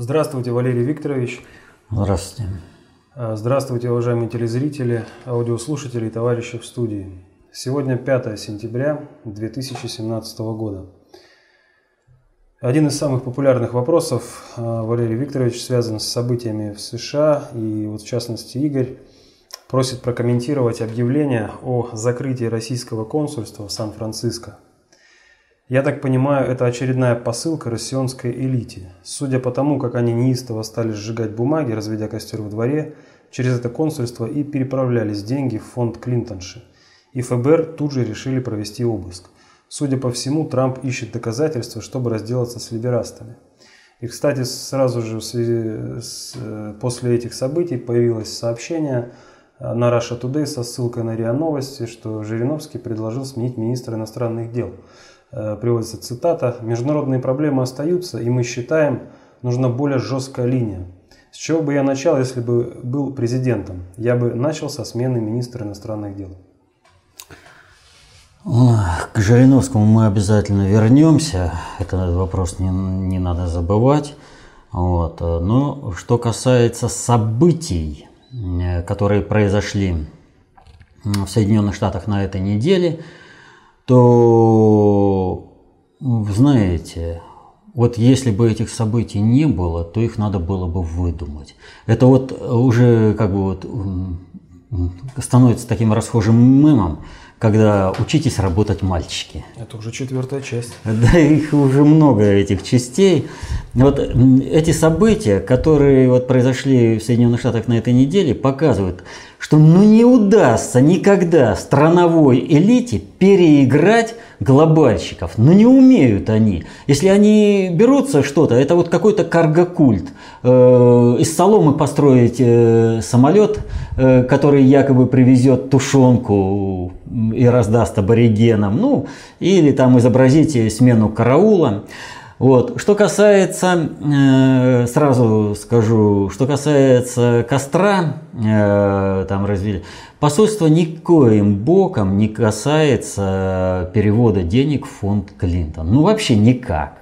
Здравствуйте, Валерий Викторович. Здравствуйте. А, Здравствуйте, уважаемые телезрители, аудиослушатели и товарищи в студии. Сегодня 5 сентября 2017 года. Один из самых популярных вопросов, а, Валерий Викторович, связан с событиями в США, и вот в частности Игорь просит прокомментировать объявление о закрытии российского консульства в Сан-Франциско. Я так понимаю, это очередная посылка россионской элите. Судя по тому, как они неистово стали сжигать бумаги, разведя костер во дворе, через это консульство и переправлялись деньги в фонд Клинтонши. И ФБР тут же решили провести обыск. Судя по всему, Трамп ищет доказательства, чтобы разделаться с либерастами. И, кстати, сразу же э, после этих событий появилось сообщение на Russia Today со ссылкой на РИА Новости, что Жириновский предложил сменить министра иностранных дел – Э, приводится цитата, «Международные проблемы остаются, и мы считаем, нужна более жесткая линия. С чего бы я начал, если бы был президентом? Я бы начал со смены министра иностранных дел». К Жириновскому мы обязательно вернемся. Этот вопрос не, не надо забывать. Вот. Но что касается событий, э, которые произошли в Соединенных Штатах на этой неделе – то, знаете, вот если бы этих событий не было, то их надо было бы выдумать. Это вот уже как бы вот становится таким расхожим мемом, когда учитесь работать мальчики. Это уже четвертая часть. Да, их уже много этих частей. Вот эти события, которые вот произошли в Соединенных Штатах на этой неделе, показывают, что ну не удастся никогда страновой элите переиграть глобальщиков. Ну не умеют они. Если они берутся что-то, это вот какой-то каргокульт. Э, из соломы построить э, самолет, который якобы привезет тушенку и раздаст аборигенам. Ну, или там изобразить смену караула. Вот. Что касается, э, сразу скажу, что касается костра, э, там развили, посольство никоим боком не касается перевода денег в фонд Клинтон. Ну вообще никак.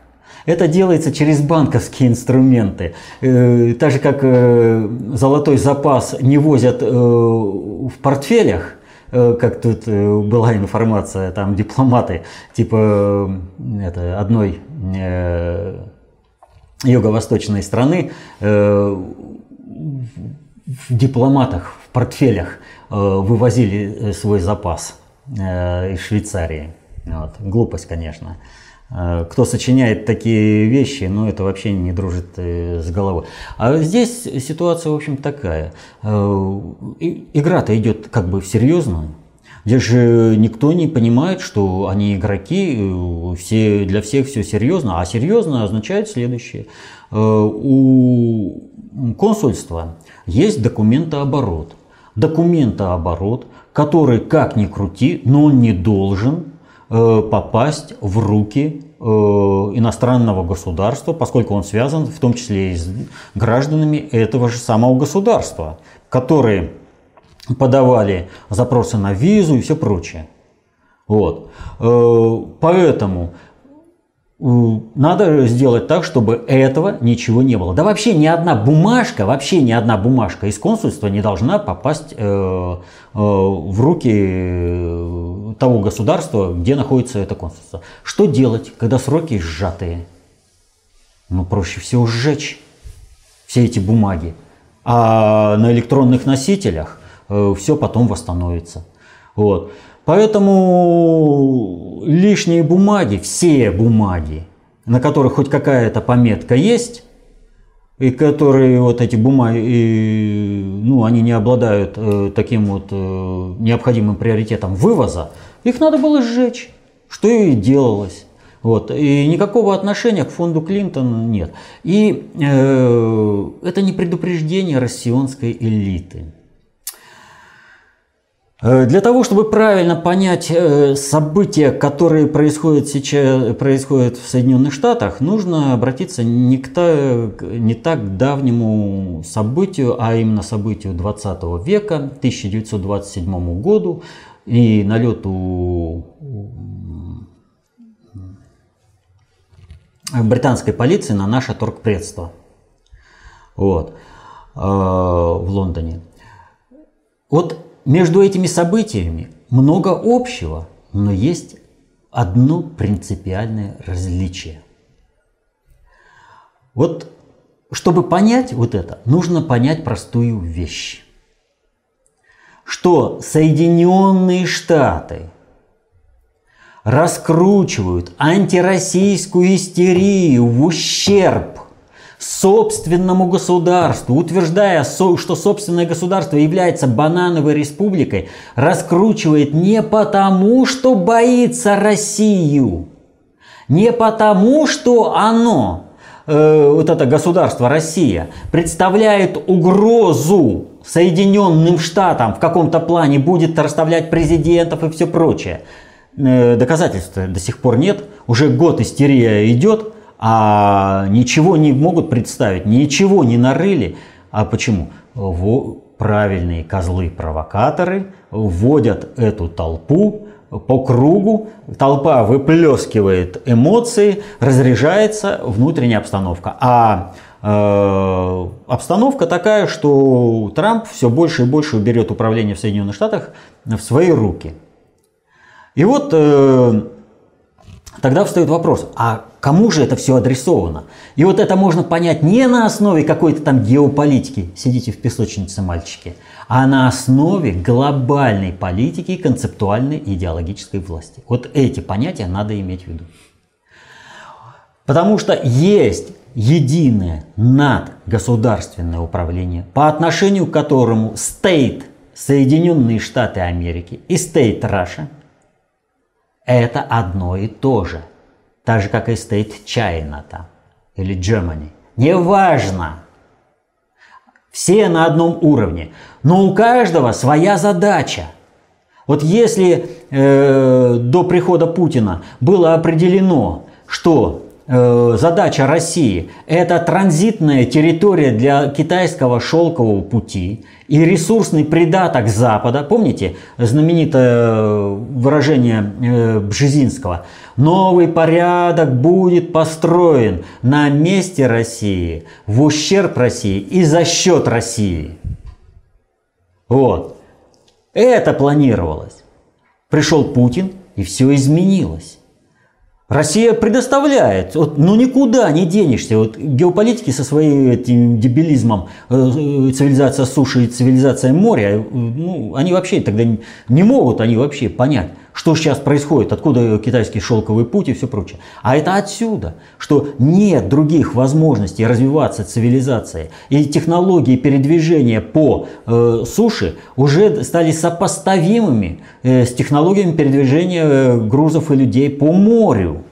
Это делается через банковские инструменты. Э, так же, как э, золотой запас не возят э, в портфелях, как тут была информация, там дипломаты типа это, одной Э, юго-восточной страны э, в дипломатах, в портфелях э, вывозили свой запас из Швейцарии. Вот. Глупость, конечно. Кто сочиняет такие вещи, ну это вообще не дружит с головой. А здесь ситуация, в общем, такая. Игра-то идет как бы в серьезную. Здесь же никто не понимает, что они игроки, э, все, для всех все серьезно. А серьезно означает следующее. Э, у консульства есть документооборот. Документооборот, который, как ни крути, но он не должен э, попасть в руки иностранного государства, поскольку он связан в том числе и с гражданами этого же самого государства, которые подавали запросы на визу и все прочее. Вот. Э, поэтому э, надо сделать так, чтобы этого ничего не было. Да вообще ни одна бумажка, вообще ни одна бумажка из консульства не должна попасть э, в руки того государства, где находится это консульство. Что делать, когда сроки сжатые? Ну, проще всего сжечь все эти бумаги. А на электронных носителях – Э, все потом восстановится. Вот. Поэтому лишние бумаги, все бумаги, на которых хоть какая-то пометка есть, и которые вот эти бумаги, ну, они не обладают э, таким вот э, необходимым приоритетом вывоза, их надо было сжечь, что и делалось. Вот. И никакого отношения к фонду Клинтон нет. И э, это не предупреждение россионской элиты. Э, для того, чтобы правильно понять э, события, которые происходят сейчас происходят в Соединенных Штатах, нужно обратиться не, к та, не так давнему событию, а именно событию 20 века, 1927 году и налету британской полиции на наше торгпредство. вот, э, в Лондоне. Вот между этими событиями много общего, но есть одно принципиальное различие. Вот чтобы понять вот это, нужно понять простую вещь. Что Соединенные Штаты раскручивают антироссийскую истерию в ущерб собственному государству, утверждая, что собственное государство является банановой республикой, раскручивает не потому, что боится Россию, не потому, что оно, э, вот это государство Россия, представляет угрозу Соединенным Штатам в каком-то плане, будет расставлять президентов и все прочее. Э, доказательств до сих пор нет, уже год истерия идет, а ничего не могут представить, ничего не нарыли. А почему? Во, правильные козлы-провокаторы вводят эту толпу по кругу, толпа выплескивает эмоции, разряжается внутренняя обстановка. А э, обстановка такая, что Трамп все больше и больше уберет управление в Соединенных Штатах в свои руки. И вот э, Тогда встает вопрос, а кому же это все адресовано? И вот это можно понять не на основе какой-то там геополитики, сидите в песочнице, мальчики, а на основе глобальной политики и концептуальной идеологической власти. Вот эти понятия надо иметь в виду. Потому что есть единое надгосударственное управление, по отношению к которому State Соединенные Штаты Америки и State Russia – это одно и то же. Так же, как и State China там, или Germany. Неважно. Все на одном уровне. Но у каждого своя задача. Вот если э, до прихода Путина было определено, что задача России – это транзитная территория для китайского шелкового пути и ресурсный придаток Запада. Помните знаменитое выражение э, Бжезинского? Новый порядок будет построен на месте России, в ущерб России и за счет России. Вот. Это планировалось. Пришел Путин, и все изменилось. Россия предоставляет, вот, ну никуда не денешься. Вот геополитики со своим этим дебилизмом, э, э, цивилизация суши и цивилизация моря, э, ну, они вообще тогда не могут они вообще понять, что сейчас происходит, откуда китайский шелковый путь и все прочее. А это отсюда, что нет других возможностей развиваться цивилизации. И технологии передвижения по э, суше уже стали сопоставимыми э, с технологиями передвижения э, грузов и людей по морю.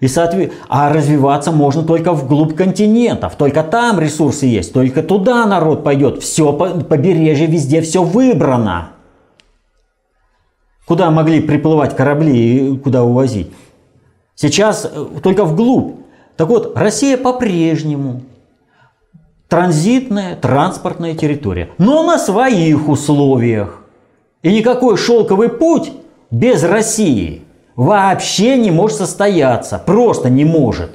И соответ... А развиваться можно только вглубь континентов. Только там ресурсы есть. Только туда народ пойдет. Все побережье, везде все выбрано куда могли приплывать корабли и куда увозить. Сейчас э, только вглубь. Так вот, Россия по-прежнему транзитная транспортная территория, но на своих условиях. И никакой шелковый путь без России вообще не может состояться, просто не может.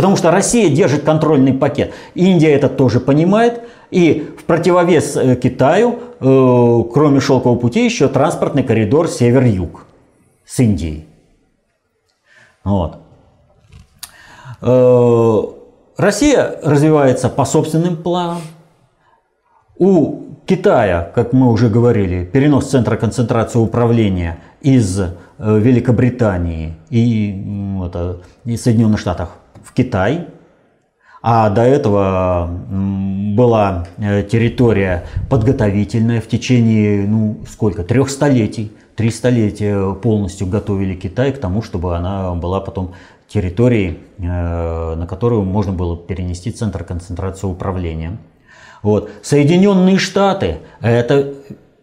Потому что Россия держит контрольный пакет. Индия это тоже понимает. И в противовес э, Китаю, э, кроме шелкового пути, еще транспортный коридор север-юг с Индией. Вот. Э, Россия развивается по собственным планам. У Китая, как мы уже говорили, перенос центра концентрации управления из Великобритании и, вот, и Соединенных Штатов Китай – а до этого была э, территория подготовительная в течение, ну, сколько, трех столетий. Три столетия полностью готовили Китай к тому, чтобы она была потом территорией, э, на которую можно было перенести центр концентрации управления. Вот. Соединенные Штаты – это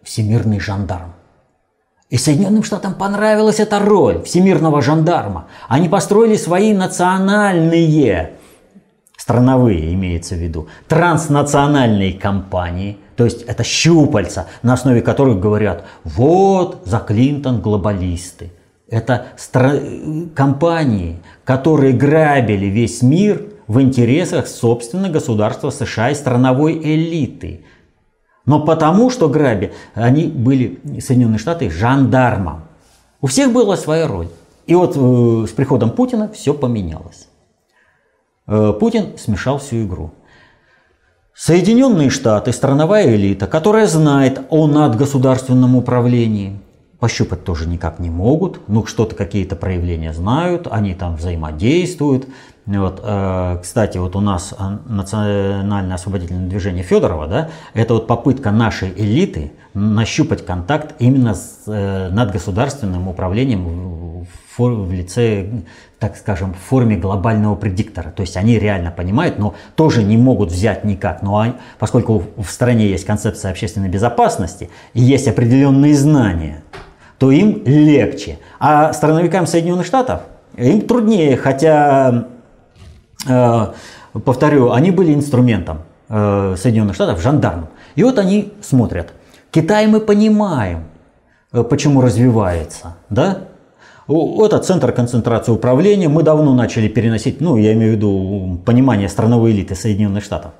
всемирный жандарм. И Соединенным Штатам понравилась эта роль всемирного жандарма. Они построили свои национальные страновые имеется в виду, транснациональные компании, то есть это щупальца, на основе которых говорят, вот за Клинтон глобалисты. Это стра- компании, которые грабили весь мир в интересах, собственно, государства США и страновой элиты. Но потому, что граби, они были, Соединенные Штаты, жандармом. У всех была своя роль. И вот э, с приходом Путина все поменялось. Э, Путин смешал всю игру. Соединенные Штаты, страновая элита, которая знает о надгосударственном управлении, пощупать тоже никак не могут, ну что-то какие-то проявления знают, они там взаимодействуют. Вот, э, кстати, вот у нас национальное освободительное движение Федорова, да, это вот попытка нашей элиты нащупать контакт именно с э, надгосударственным управлением в, лице так скажем, в форме глобального предиктора. То есть они реально понимают, но тоже не могут взять никак. Но они, поскольку в стране есть концепция общественной безопасности и есть определенные знания, то им легче. А страновикам Соединенных Штатов им труднее, хотя, э, повторю, они были инструментом э, Соединенных Штатов, жандармом. И вот они смотрят. Китай мы понимаем, э, почему развивается, да? Это центр концентрации управления. Мы давно начали переносить, ну, я имею в виду понимание страновой элиты Соединенных Штатов.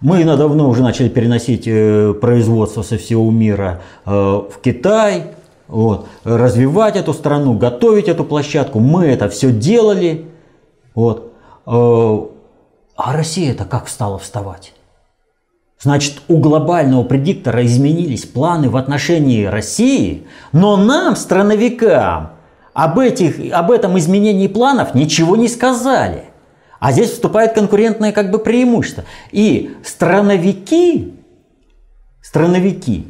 Мы давно уже начали переносить э, производство со всего мира э, в Китай, вот, развивать эту страну, готовить эту площадку. Мы это все делали. Вот. Э, а Россия-то как стала вставать? Значит, у глобального предиктора изменились планы в отношении России, но нам, страновикам, об, этих, об этом изменении планов ничего не сказали. А здесь вступает конкурентное как бы преимущество. И страновики, страновики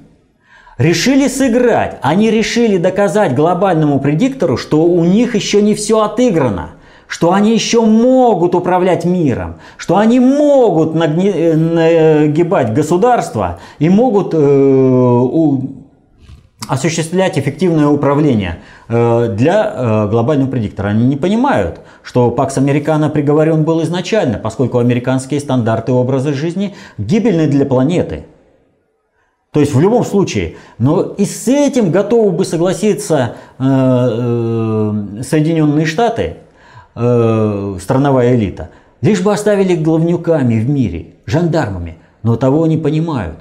решили сыграть, они решили доказать глобальному предиктору, что у них еще не все отыграно, что они еще могут управлять миром, что они могут нагибать государство и могут э, осуществлять эффективное управление э, для э, глобального предиктора. Они не понимают, что Пакс Американо приговорен был изначально, поскольку американские стандарты образа жизни гибельны для планеты. То есть в любом случае, но и с этим готовы бы согласиться э, Соединенные Штаты, страновая элита, лишь бы оставили главнюками в мире, жандармами, но того не понимают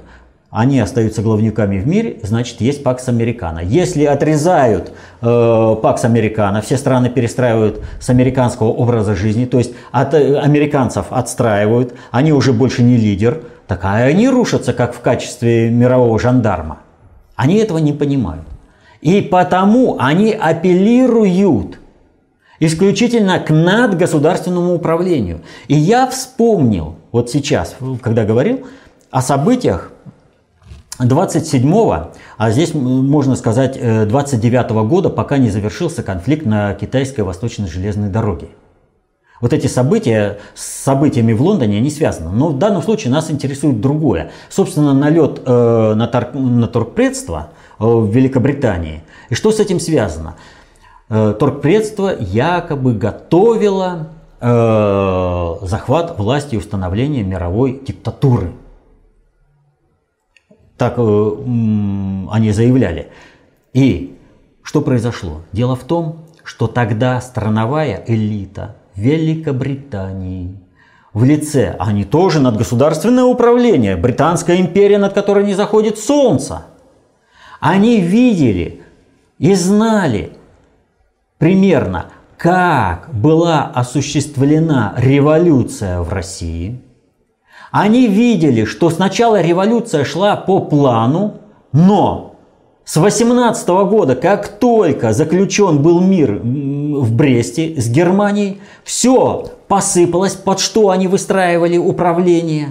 они остаются главнюками в мире, значит есть Пакс Американо. Если отрезают э, Пакс Американо, все страны перестраивают с американского образа жизни, то есть от э, американцев отстраивают, они уже больше не лидер, так а они рушатся как в качестве мирового жандарма. Они этого не понимают. И потому они апеллируют исключительно к надгосударственному управлению. И я вспомнил, вот сейчас, когда говорил, о событиях 27-го, а здесь можно сказать 29-го э, года, пока не завершился конфликт на китайской восточной железной дороге. Вот эти события с событиями в Лондоне они связаны. Но в данном случае нас интересует другое. Собственно, налет э, на, тор, на торгпредство э, в Великобритании. И что с этим связано? Э, торгпредство якобы готовило э, захват власти и установление мировой диктатуры так э, они заявляли. И что произошло? Дело в том, что тогда страновая элита Великобритании в лице, они тоже над государственное управление, Британская империя, над которой не заходит солнце. Они видели и знали примерно, как была осуществлена революция в России – они видели, что сначала революция шла по плану, но с 18 года, как только заключен был мир в Бресте с Германией, все посыпалось, под что они выстраивали управление.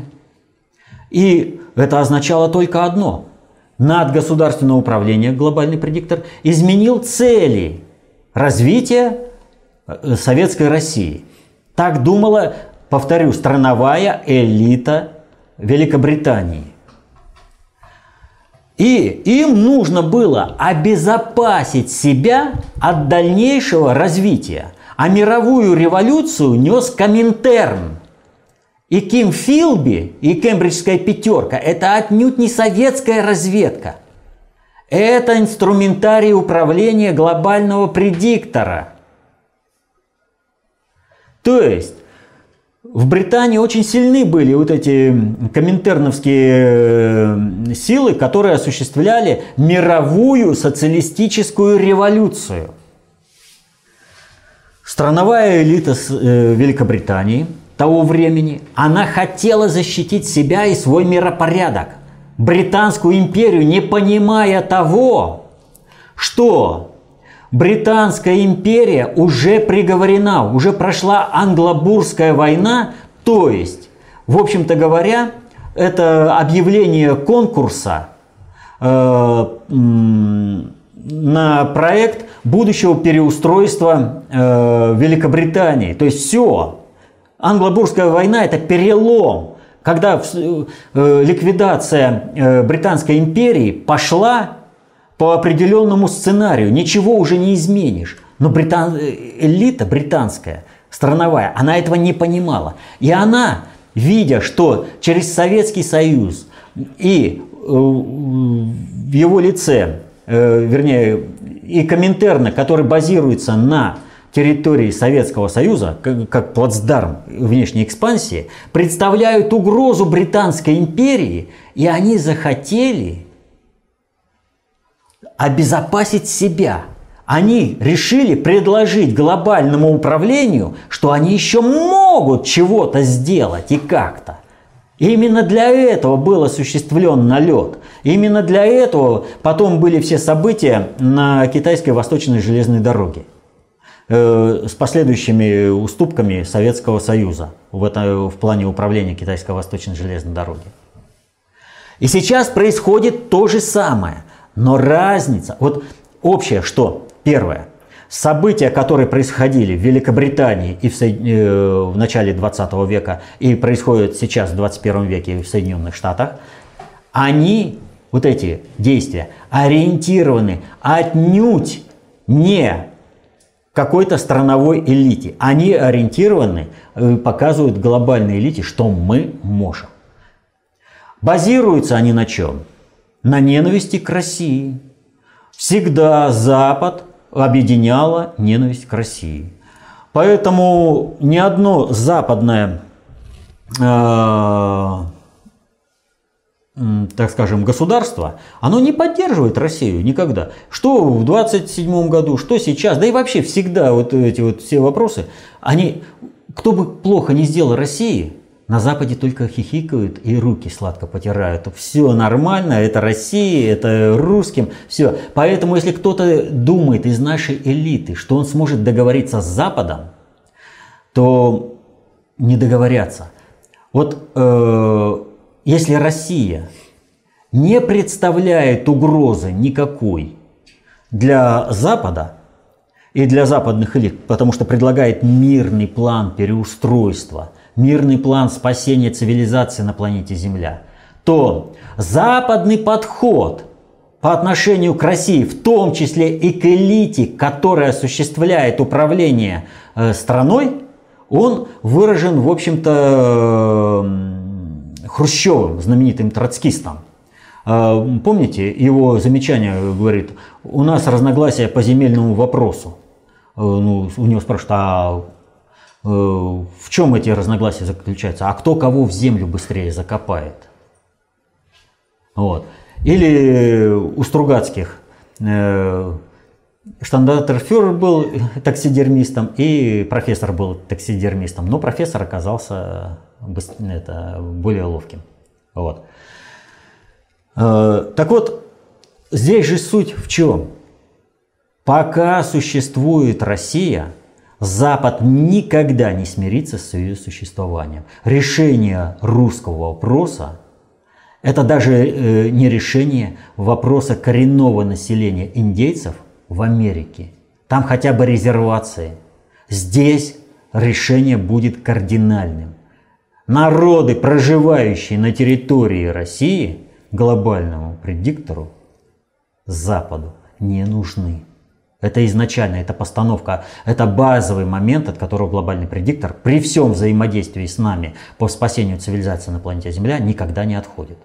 И это означало только одно. Надгосударственное управление, глобальный предиктор, изменил цели развития э, советской России. Так думала повторю, страновая элита Великобритании. И им нужно было обезопасить себя от дальнейшего развития. А мировую революцию нес Коминтерн. И Ким Филби, и Кембриджская пятерка – это отнюдь не советская разведка. Это инструментарий управления глобального предиктора. То есть в Британии очень сильны были вот эти коминтерновские силы, которые осуществляли мировую социалистическую революцию. Страновая элита Великобритании того времени, она хотела защитить себя и свой миропорядок. Британскую империю, не понимая того, что Британская империя уже приговорена, уже прошла англобурская война, то есть, в общем-то говоря, это объявление конкурса э, на проект будущего переустройства э, Великобритании. То есть все. Англобурская война это перелом, когда э, ликвидация э, Британской империи пошла по определенному сценарию, ничего уже не изменишь. Но британ... элита британская, страновая, она этого не понимала. И она, видя, что через Советский Союз и э, в его лице, э, вернее, и Коминтерна, который базируется на территории Советского Союза, как, как плацдарм внешней экспансии, представляют угрозу Британской империи, и они захотели обезопасить себя. Они решили предложить глобальному управлению, что они еще могут чего-то сделать и как-то. именно для этого был осуществлен налет. Именно для этого потом были все события на китайской восточной железной дороге с последующими уступками Советского Союза в, это, в плане управления китайской восточной железной дороги. И сейчас происходит то же самое. Но разница, вот общее что? Первое. События, которые происходили в Великобритании и в, э, в начале 20 века и происходят сейчас в 21 веке в Соединенных Штатах, они, вот эти действия, ориентированы отнюдь не какой-то страновой элите. Они ориентированы, э, показывают глобальной элите, что мы можем. Базируются они на чем? на ненависти к России. Всегда Запад объединяла ненависть к России. Поэтому ни одно западное, э, так скажем, государство, оно не поддерживает Россию никогда. Что в 27 году, что сейчас, да и вообще всегда вот эти вот все вопросы, они, кто бы плохо не сделал России, на Западе только хихикают и руки сладко потирают. Все нормально, это Россия, это русским, все. Поэтому, если кто-то думает из нашей элиты, что он сможет договориться с Западом, то не договорятся. Вот э, если Россия не представляет угрозы никакой для Запада и для западных элит, потому что предлагает мирный план переустройства – мирный план спасения цивилизации на планете Земля, то западный подход по отношению к России, в том числе и к элите, которая осуществляет управление э, страной, он выражен, в общем-то, Хрущевым, знаменитым троцкистом. Э, помните, его замечание говорит, у нас разногласия по земельному вопросу. Э, ну, у него спрашивают, а Э, в чем эти разногласия заключаются? А кто кого в землю быстрее закопает? Вот. Или у Стругацких э, штандартерфюрер был таксидермистом и профессор был таксидермистом, но профессор оказался это, более ловким. Вот. Э, так вот, здесь же суть в чем? Пока существует Россия – Запад никогда не смирится с ее существованием. Решение русского вопроса – это даже э, не решение вопроса коренного населения индейцев в Америке. Там хотя бы резервации. Здесь решение будет кардинальным. Народы, проживающие на территории России, глобальному предиктору, Западу не нужны. Это изначально, это постановка, это базовый момент, от которого глобальный предиктор при всем взаимодействии с нами по спасению цивилизации на планете Земля никогда не отходит.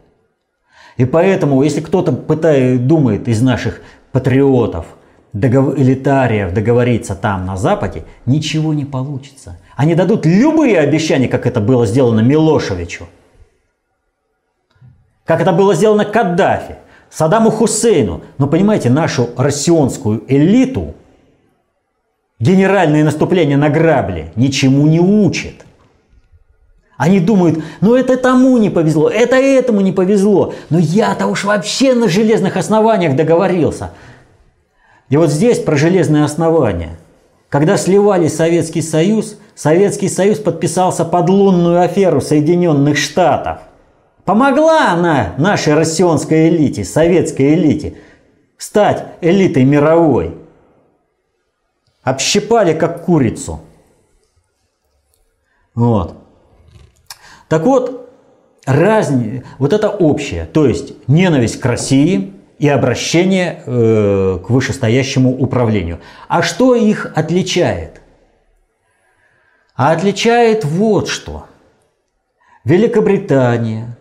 И поэтому, если кто-то пытает, думает из наших патриотов, договор, элитариев договориться там, на Западе, ничего не получится. Они дадут любые обещания, как это было сделано Милошевичу. Как это было сделано Каддафи, Саддаму Хусейну. Но понимаете, нашу россионскую элиту генеральные наступления на грабли ничему не учат. Они думают, ну это тому не повезло, это этому не повезло. Но я-то уж вообще на железных основаниях договорился. И вот здесь про железные основания. Когда сливали Советский Союз, Советский Союз подписался под лунную аферу Соединенных Штатов. Помогла она нашей россионской элите, советской элите, стать элитой мировой. Общипали как курицу. Вот. Так вот, разни... вот это общее, то есть ненависть к России и обращение э, к вышестоящему управлению. А что их отличает? А отличает вот что. Великобритания,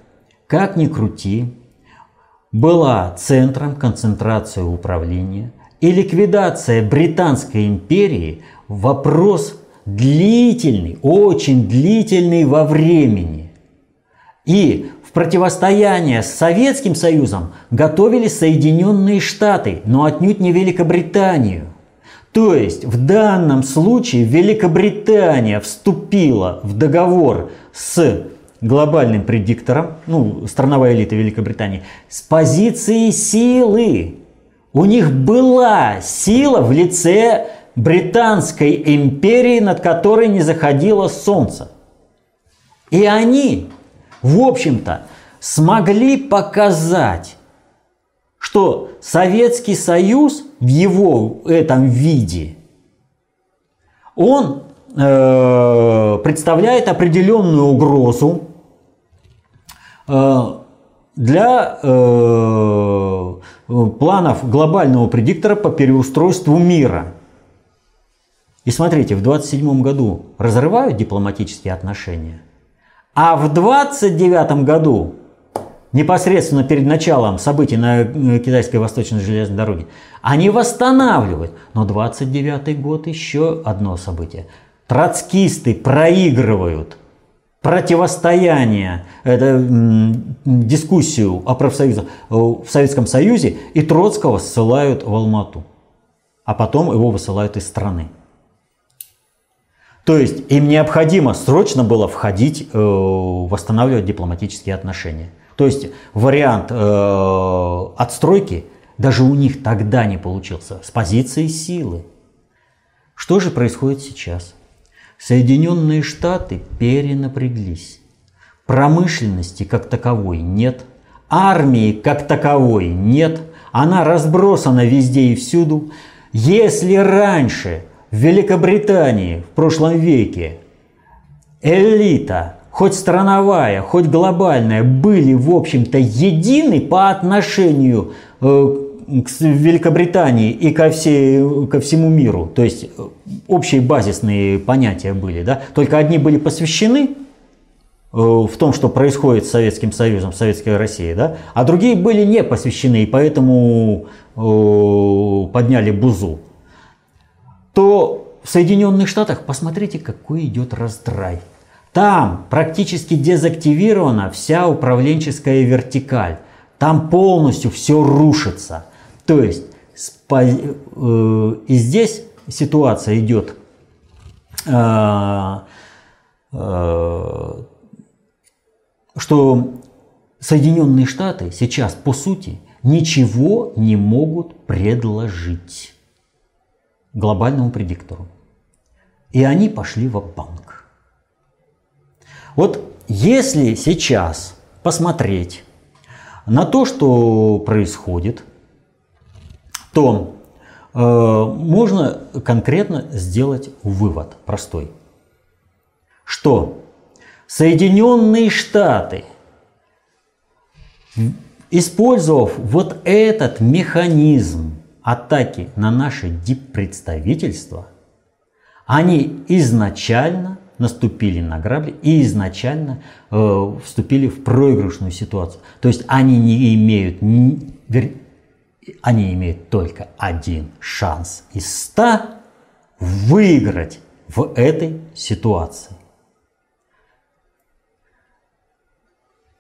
как ни крути, была центром концентрации управления, и ликвидация Британской империи – вопрос длительный, очень длительный во времени. И противостояние с Советским Союзом готовили Соединенные Штаты, но отнюдь не Великобританию. То есть в данном случае Великобритания вступила в договор с глобальным предиктором, ну, страновая элита Великобритании, с позиции силы. У них была сила в лице Британской империи, над которой не заходило солнце. И они, в общем-то, смогли показать, что Советский Союз в его этом виде, он э, представляет определенную угрозу э, для э, планов глобального предиктора по переустройству мира – и смотрите, в 27 году разрывают дипломатические отношения, а в 29 году, непосредственно перед началом событий на э, китайской восточной железной дороге, они восстанавливают. Но 29 год еще одно событие. Троцкисты проигрывают противостояние, это, дискуссию о профсоюзах э, в Советском Союзе, и Троцкого ссылают в Алмату, а потом его высылают из страны. То есть им необходимо срочно было входить, э, восстанавливать дипломатические отношения. То есть вариант э, отстройки даже у них тогда не получился с позиции силы. Что же происходит сейчас? Соединенные Штаты перенапряглись. Промышленности как таковой нет. Армии как таковой нет. Она разбросана везде и всюду. Если раньше в Великобритании в прошлом веке элита, хоть страновая, хоть глобальная, были, в общем-то, едины по отношению э, к Великобритании и ко, всей, ко всему миру. То есть э, общие базисные понятия были. Да? Только одни были посвящены э, в том, что происходит с Советским Союзом, Советской Россией, да? а другие были не посвящены и поэтому подняли бузу то в Соединенных Штатах посмотрите, какой идет раздрай. Там практически дезактивирована вся управленческая вертикаль. Там полностью все рушится. То есть э, и здесь ситуация идет э, э, что Соединенные Штаты сейчас по сути ничего не могут предложить глобальному предиктору. И они пошли в банк. Вот если сейчас посмотреть на то, что происходит, то э, можно конкретно сделать вывод простой, что Соединенные Штаты, использовав вот этот механизм атаки на наше диппредставительство, они изначально наступили на грабли и изначально э, вступили в проигрышную ситуацию. То есть они не имеют, они имеют только один шанс из ста выиграть в этой ситуации.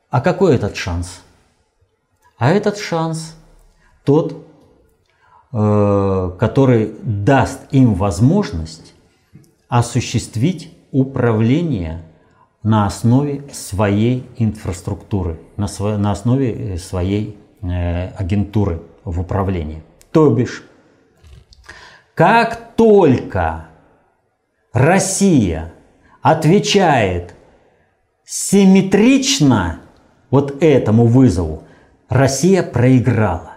А какой этот шанс? А этот шанс тот, который даст им возможность осуществить управление на основе своей инфраструктуры, на, сво, на основе э, своей э, агентуры в управлении. То бишь, как только Россия отвечает симметрично вот этому вызову, Россия проиграла.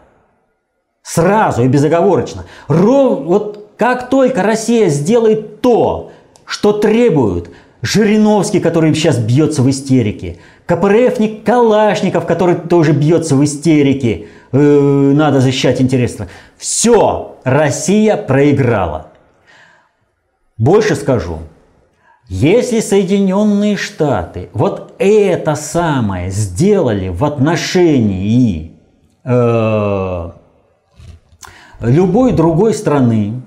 Сразу и безоговорочно. Ров, вот как только Россия сделает то, что требуют Жириновский, который сейчас бьется в истерике, КПРФник Калашников, который тоже бьется в истерике, э, надо защищать интересы. Все, Россия проиграла. Больше скажу, если Соединенные Штаты вот это самое сделали в отношении э, любой другой страны,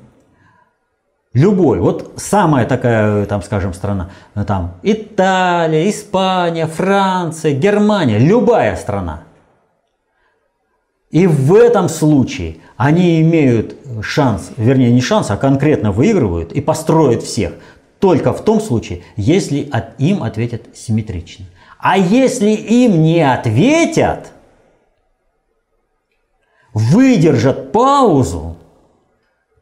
любой, вот самая такая, там, скажем, страна, там Италия, Испания, Франция, Германия, любая страна. И в этом случае они имеют шанс, вернее не шанс, а конкретно выигрывают и построят всех только в том случае, если от, им ответят симметрично. А если им не ответят, выдержат паузу,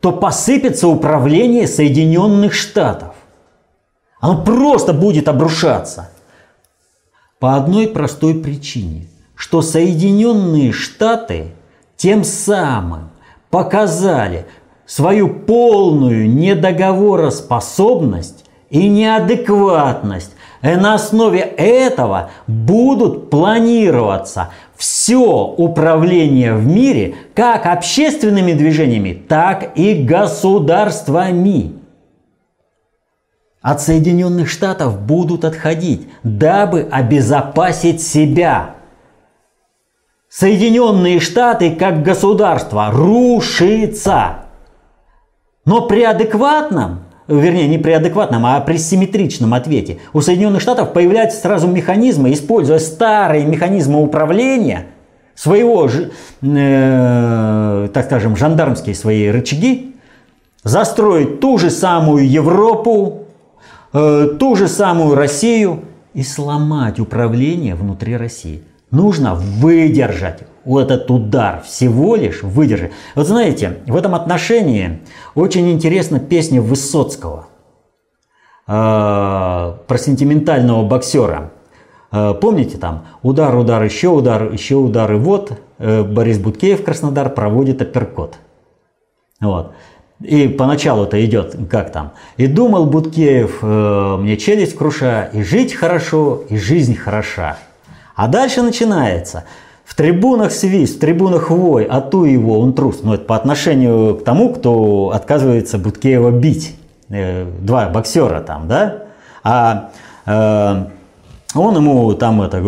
то посыпется управление Соединенных Штатов. Оно просто будет обрушаться. По одной простой причине, что Соединенные Штаты тем самым показали, свою полную недоговороспособность и неадекватность. И на основе этого будут планироваться все управление в мире как общественными движениями, так и государствами. От Соединенных Штатов будут отходить, дабы обезопасить себя. Соединенные Штаты как государство рушится. Но при адекватном, вернее не при адекватном, а при симметричном ответе у Соединенных Штатов появляются сразу механизмы, используя старые механизмы управления, своего, э, так скажем, жандармские свои рычаги, застроить ту же самую Европу, э, ту же самую Россию и сломать управление внутри России. Нужно выдержать вот этот удар, всего лишь выдержать. Вот знаете, в этом отношении очень интересна песня Высоцкого э, про сентиментального боксера. Э, помните там удар, удар, еще удар, еще удар, и вот э, Борис Буткеев Краснодар проводит апперкот. Вот. И поначалу-то идет как там. И думал Буткеев, мне челюсть круша, и жить хорошо, и жизнь хороша. А дальше начинается – в трибунах свист, в трибунах вой, а ту его, он трус. Но это по отношению к тому, кто отказывается Буткеева бить. Э, два боксера там, да? А э, он ему там это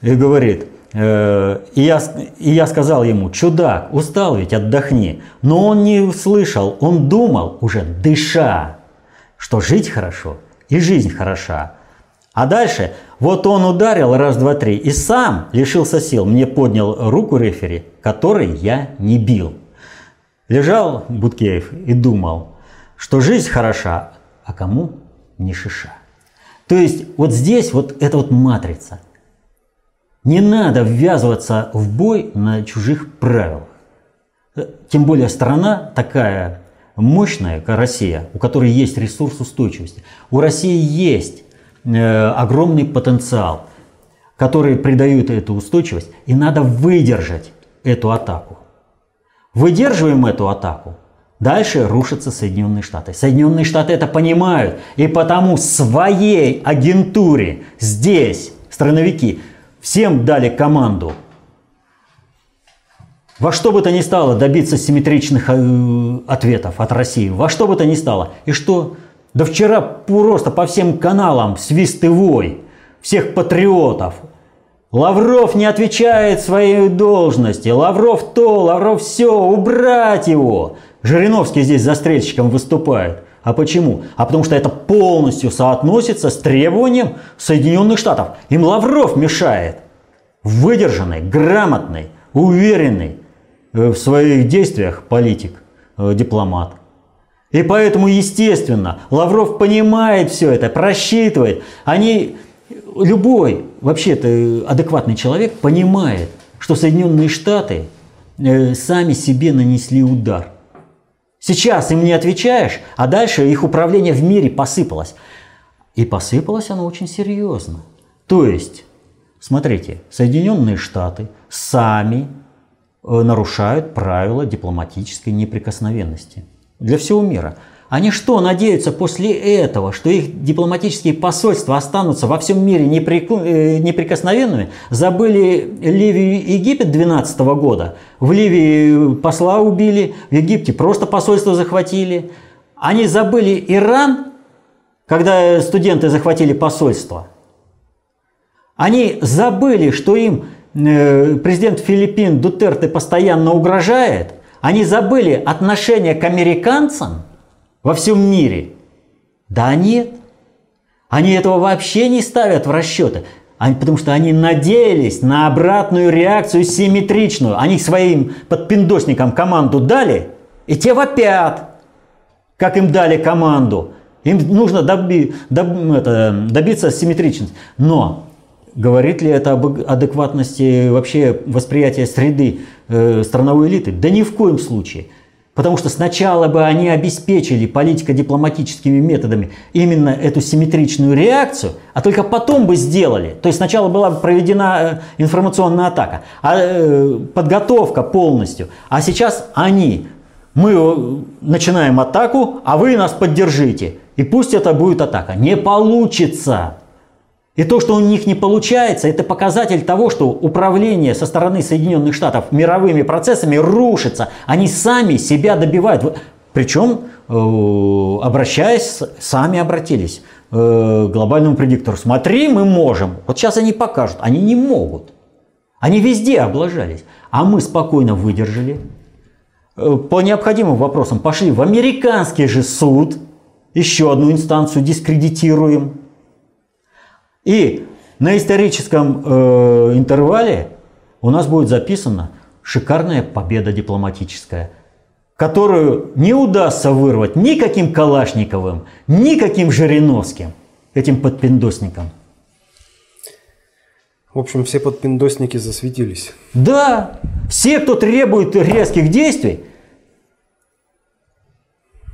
говорит, э, и, я, и я сказал ему, чудак, устал ведь, отдохни. Но он не услышал, он думал, уже дыша, что жить хорошо и жизнь хороша. А дальше вот он ударил раз, два, три и сам лишился сил. Мне поднял руку рефери, который я не бил. Лежал Буткеев и думал, что жизнь хороша, а кому не шиша. То есть вот здесь вот эта вот матрица. Не надо ввязываться в бой на чужих правилах. Тем более страна такая мощная, как Россия, у которой есть ресурс устойчивости. У России есть огромный потенциал, который придает эту устойчивость, и надо выдержать эту атаку. Выдерживаем эту атаку, дальше рушатся Соединенные Штаты. Соединенные Штаты это понимают, и потому своей агентуре здесь, страновики, всем дали команду во что бы то ни стало добиться симметричных э, ответов от России, во что бы то ни стало. И что да вчера просто по всем каналам свист и вой всех патриотов. Лавров не отвечает своей должности. Лавров то, Лавров все, убрать его. Жириновский здесь застрельщиком выступает. А почему? А потому что это полностью соотносится с требованием Соединенных Штатов. Им Лавров мешает. Выдержанный, грамотный, уверенный э, в своих действиях политик, э, дипломат. И поэтому, естественно, Лавров понимает все это, просчитывает. Они, любой вообще-то адекватный человек понимает, что Соединенные Штаты э, сами себе нанесли удар. Сейчас им не отвечаешь, а дальше их управление в мире посыпалось. И посыпалось оно очень серьезно. То есть, смотрите, Соединенные Штаты сами э, нарушают правила дипломатической неприкосновенности для всего мира. Они что, надеются после этого, что их дипломатические посольства останутся во всем мире э, неприкосновенными? Забыли Ливию и Египет 12 года? В Ливии посла убили, в Египте просто посольство захватили. Они забыли Иран, когда студенты захватили посольство. Они забыли, что им э, президент Филиппин Дутерте постоянно угрожает. Они забыли отношение к американцам – во всем мире? Да нет. Они этого вообще не ставят в расчеты. Они, потому что они надеялись на обратную реакцию симметричную. Они своим подпиндосникам команду дали, и те вопят, как им дали команду. Им нужно доби, доб, это, добиться симметричности. Но говорит ли это об адекватности вообще восприятия среды э, страновой элиты? Да ни в коем случае. Потому что сначала бы они обеспечили политико-дипломатическими методами именно эту симметричную реакцию, а только потом бы сделали. То есть сначала была проведена э, информационная атака, а, э, подготовка полностью. А сейчас они, мы э, начинаем атаку, а вы нас поддержите. И пусть это будет атака. Не получится. И то, что у них не получается, это показатель того, что управление со стороны Соединенных Штатов мировыми процессами рушится. Они сами себя добивают. Причем, э, обращаясь, сами обратились э, к глобальному предиктору. Смотри, мы можем. Вот сейчас они покажут. Они не могут. Они везде облажались. А мы спокойно выдержали. Э, по необходимым вопросам пошли в американский же суд. Еще одну инстанцию дискредитируем и на историческом э, интервале у нас будет записана шикарная победа дипломатическая, которую не удастся вырвать никаким Калашниковым, никаким Жириновским, этим подпиндосникам. В общем, все подпиндосники засветились. Да, все, кто требует резких действий,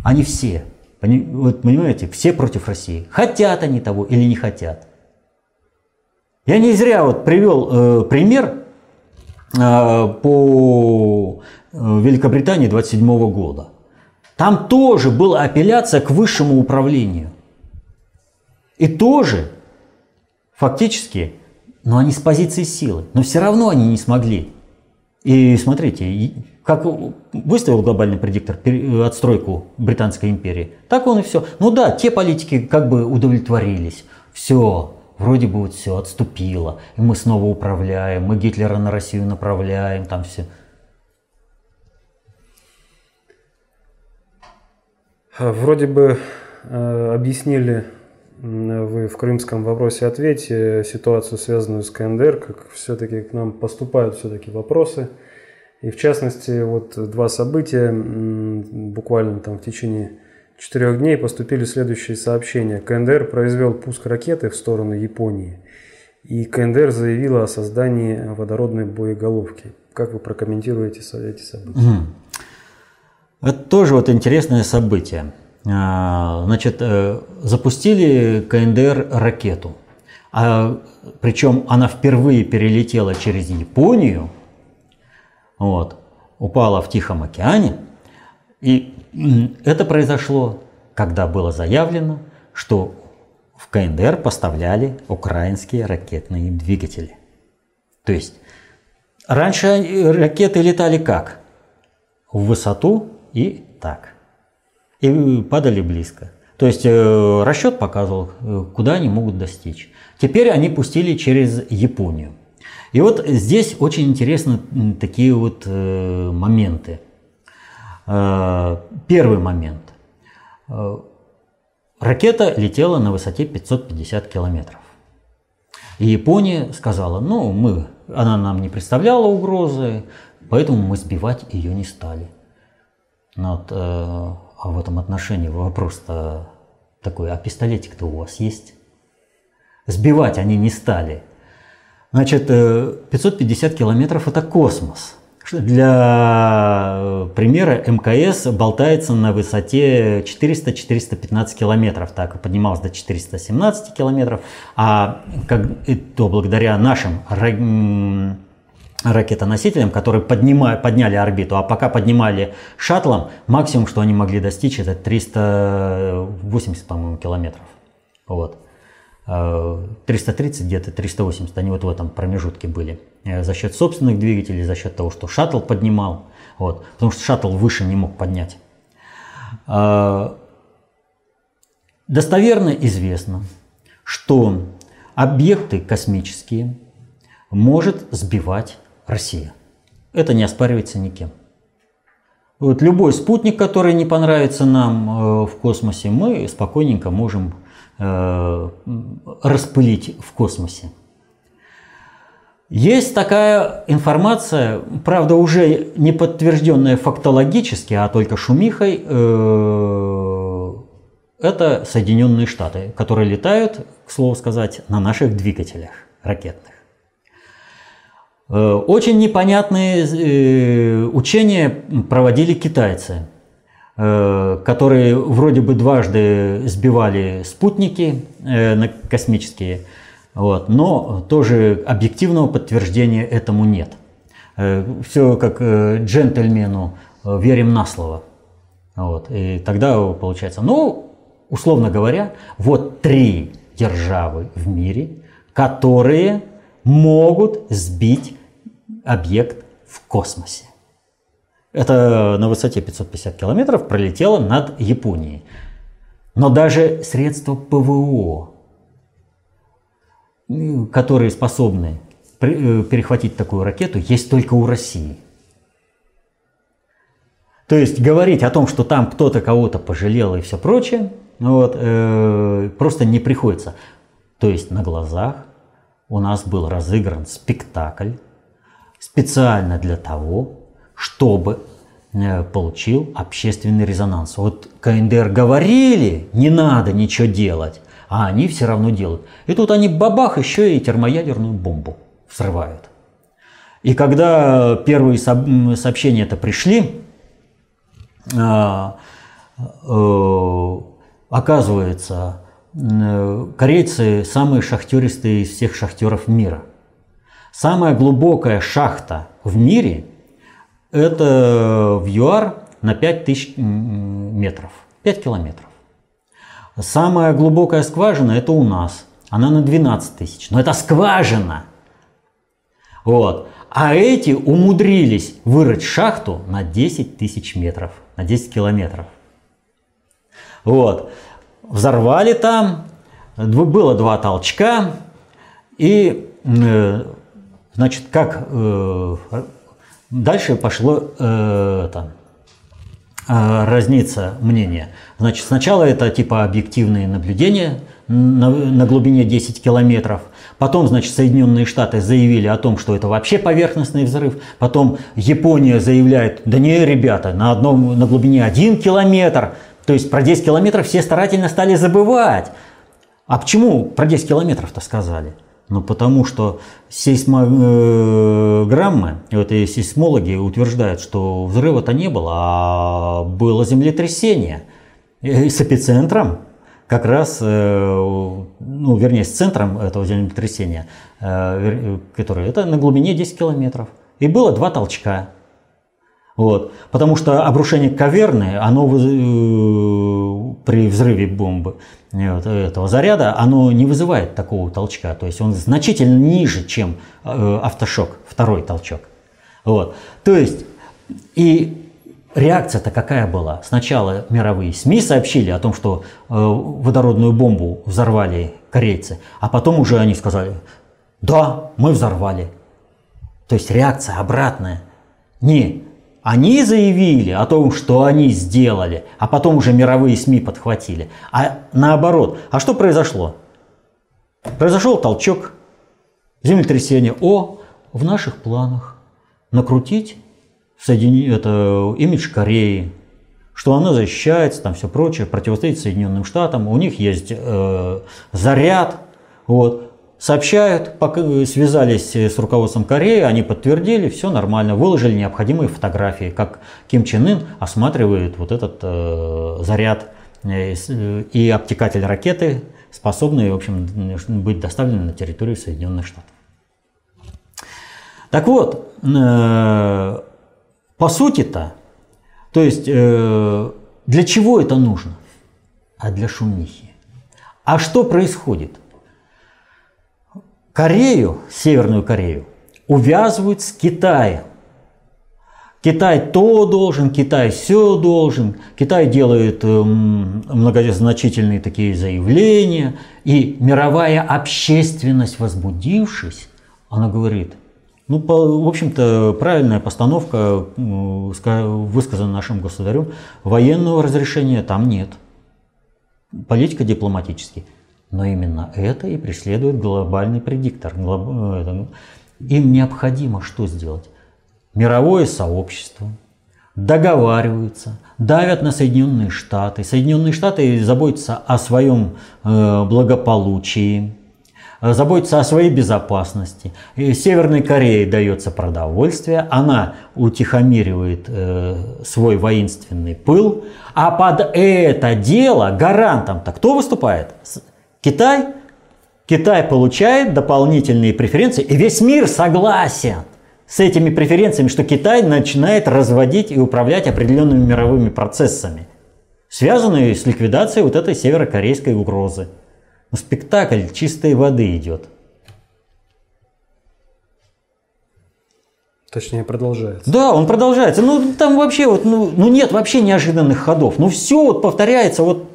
они все, вот понимаете, все против России. Хотят они того или не хотят. Я не зря вот привел э, пример э, по э, Великобритании 27 года. Там тоже была апелляция к высшему управлению. И тоже фактически, но они с позиции силы, но все равно они не смогли. И смотрите, как выставил глобальный предиктор отстройку Британской империи, так он и все. Ну да, те политики как бы удовлетворились. Все, вроде бы вот все отступило, и мы снова управляем, мы Гитлера на Россию направляем, там все. А, вроде бы э, объяснили вы в крымском вопросе ответе ситуацию, связанную с КНДР, как все-таки к нам поступают все-таки вопросы. И в частности, вот два события буквально там в течение четырех дней поступили следующие сообщения. КНДР произвел пуск ракеты в сторону Японии. И КНДР заявила о создании водородной боеголовки. Как вы прокомментируете эти события? Это тоже вот интересное событие. А, значит, э, запустили КНДР ракету. А, причем она впервые перелетела через Японию, вот, упала в Тихом океане. И это произошло, когда было заявлено, что в КНДР поставляли украинские ракетные двигатели. То есть раньше ракеты летали как? В высоту и так. И падали близко. То есть э, расчет показывал, э, куда они могут достичь. Теперь они пустили через Японию. И вот здесь очень интересны такие вот э, моменты. Э, первый момент. Э, ракета летела на высоте 550 километров. И Япония сказала, ну, мы, она нам не представляла угрозы, поэтому мы сбивать ее не стали. Но вот, э, а в этом отношении вопрос-то такой, а пистолетик-то у вас есть? Сбивать они не стали. Значит, 550 э, километров – это космос. Для э, примера МКС болтается на высоте 400-415 километров, так поднималась до 417 километров, а как, то благодаря нашим ракетоносителям, которые поднимали, подняли орбиту, а пока поднимали шаттлом, максимум, что они могли достичь, это 380, по-моему, километров. Вот. 330 э, где-то, 380, они вот в этом промежутке были. Э, за счет собственных двигателей, за счет того, что шаттл поднимал, вот, потому что шаттл выше не мог поднять. Э, достоверно известно, что объекты космические может сбивать Россия. Это не оспаривается никем. Вот любой спутник, который не понравится нам в космосе, мы спокойненько можем распылить в космосе. Есть такая информация, правда уже не подтвержденная фактологически, а только шумихой, э, это Соединенные Штаты, которые летают, к слову сказать, на наших двигателях ракетных. Э, очень непонятные учения проводили китайцы – Э, которые вроде бы дважды сбивали спутники э, космические, вот, но тоже объективного подтверждения этому нет. Э, Все как джентльмену верим на слово. Вот, и тогда получается, ну, условно говоря, вот три державы в мире, которые могут сбить объект в космосе. Это на высоте 550 километров пролетело над Японией. Но даже средства ПВО, которые способны э, перехватить такую ракету, есть только у России. То есть говорить о том, что там кто-то кого-то пожалел и все прочее, вот, э, просто не приходится. То есть на глазах у нас был разыгран спектакль специально для того, чтобы э, получил общественный резонанс. Вот КНДР говорили, не надо ничего делать, а они все равно делают. И тут они бабах еще и термоядерную бомбу взрывают. И когда первые сообщения это пришли, а, э, оказывается, э, корейцы самые шахтеристые из всех шахтеров мира. Самая глубокая шахта в мире это в ЮАР на 5000 метров, 5 километров. Самая глубокая скважина это у нас, она на 12 тысяч, но это скважина. Вот. А эти умудрились вырыть шахту на 10 тысяч метров, на 10 километров. Вот. Взорвали там, было два толчка, и, э, значит, как э, Дальше пошло э, там, э, разниться мнение. Значит, сначала это типа объективные наблюдения на, на глубине 10 километров. Потом, значит, Соединенные Штаты заявили о том, что это вообще поверхностный взрыв. Потом Япония заявляет, да не, ребята, на, одном, на глубине 1 километр. То есть про 10 километров все старательно стали забывать. А почему про 10 километров-то сказали? Ну, потому что сейсмограммы, вот и сейсмологи утверждают, что взрыва-то не было, а было землетрясение с эпицентром, как раз, э, ну, вернее, с центром этого землетрясения, э, который это на глубине 10 километров. И было два толчка. Вот. Потому что обрушение каверны, оно э, при взрыве бомбы вот, этого заряда, оно не вызывает такого толчка. То есть он значительно ниже, чем э, автошок, второй толчок. Вот. То есть и реакция-то какая была? Сначала мировые СМИ сообщили о том, что э, водородную бомбу взорвали корейцы, а потом уже они сказали, да, мы взорвали. То есть реакция обратная. Не они заявили о том, что они сделали, а потом уже мировые СМИ подхватили. А наоборот. А что произошло? Произошел толчок, землетрясение. О, в наших планах накрутить Соедини... это, имидж Кореи, что она защищается, там все прочее, противостоит Соединенным Штатам, у них есть э, заряд, вот. Сообщают, связались с руководством Кореи, они подтвердили, все нормально, выложили необходимые фотографии, как Ким Чен Ын осматривает вот этот э, заряд э, и обтекатель ракеты, способные, в общем, быть доставлены на территорию Соединенных Штатов. Так вот, э, по сути-то, то есть э, для чего это нужно? А для шумихи. А что происходит? Корею, Северную Корею, увязывают с Китаем. Китай то должен, Китай все должен, Китай делает эм, многозначительные такие заявления, и мировая общественность, возбудившись, она говорит, ну, по, в общем-то, правильная постановка высказана нашим государем, военного разрешения там нет, политика дипломатически – но именно это и преследует глобальный предиктор. Э, им необходимо что сделать? Мировое сообщество договариваются, давят на Соединенные Штаты. Соединенные Штаты заботятся о своем э, благополучии, заботятся о своей безопасности. И Северной Корее дается продовольствие, она утихомиривает э, свой воинственный пыл, а под это дело гарантом-то кто выступает? Китай, Китай получает дополнительные преференции, и весь мир согласен с этими преференциями, что Китай начинает разводить и управлять определенными мировыми процессами, связанные с ликвидацией вот этой северокорейской угрозы. Но спектакль чистой воды идет. Точнее, продолжается. Да, он продолжается. Ну, там вообще вот, ну, ну нет вообще неожиданных ходов. Ну, все вот повторяется вот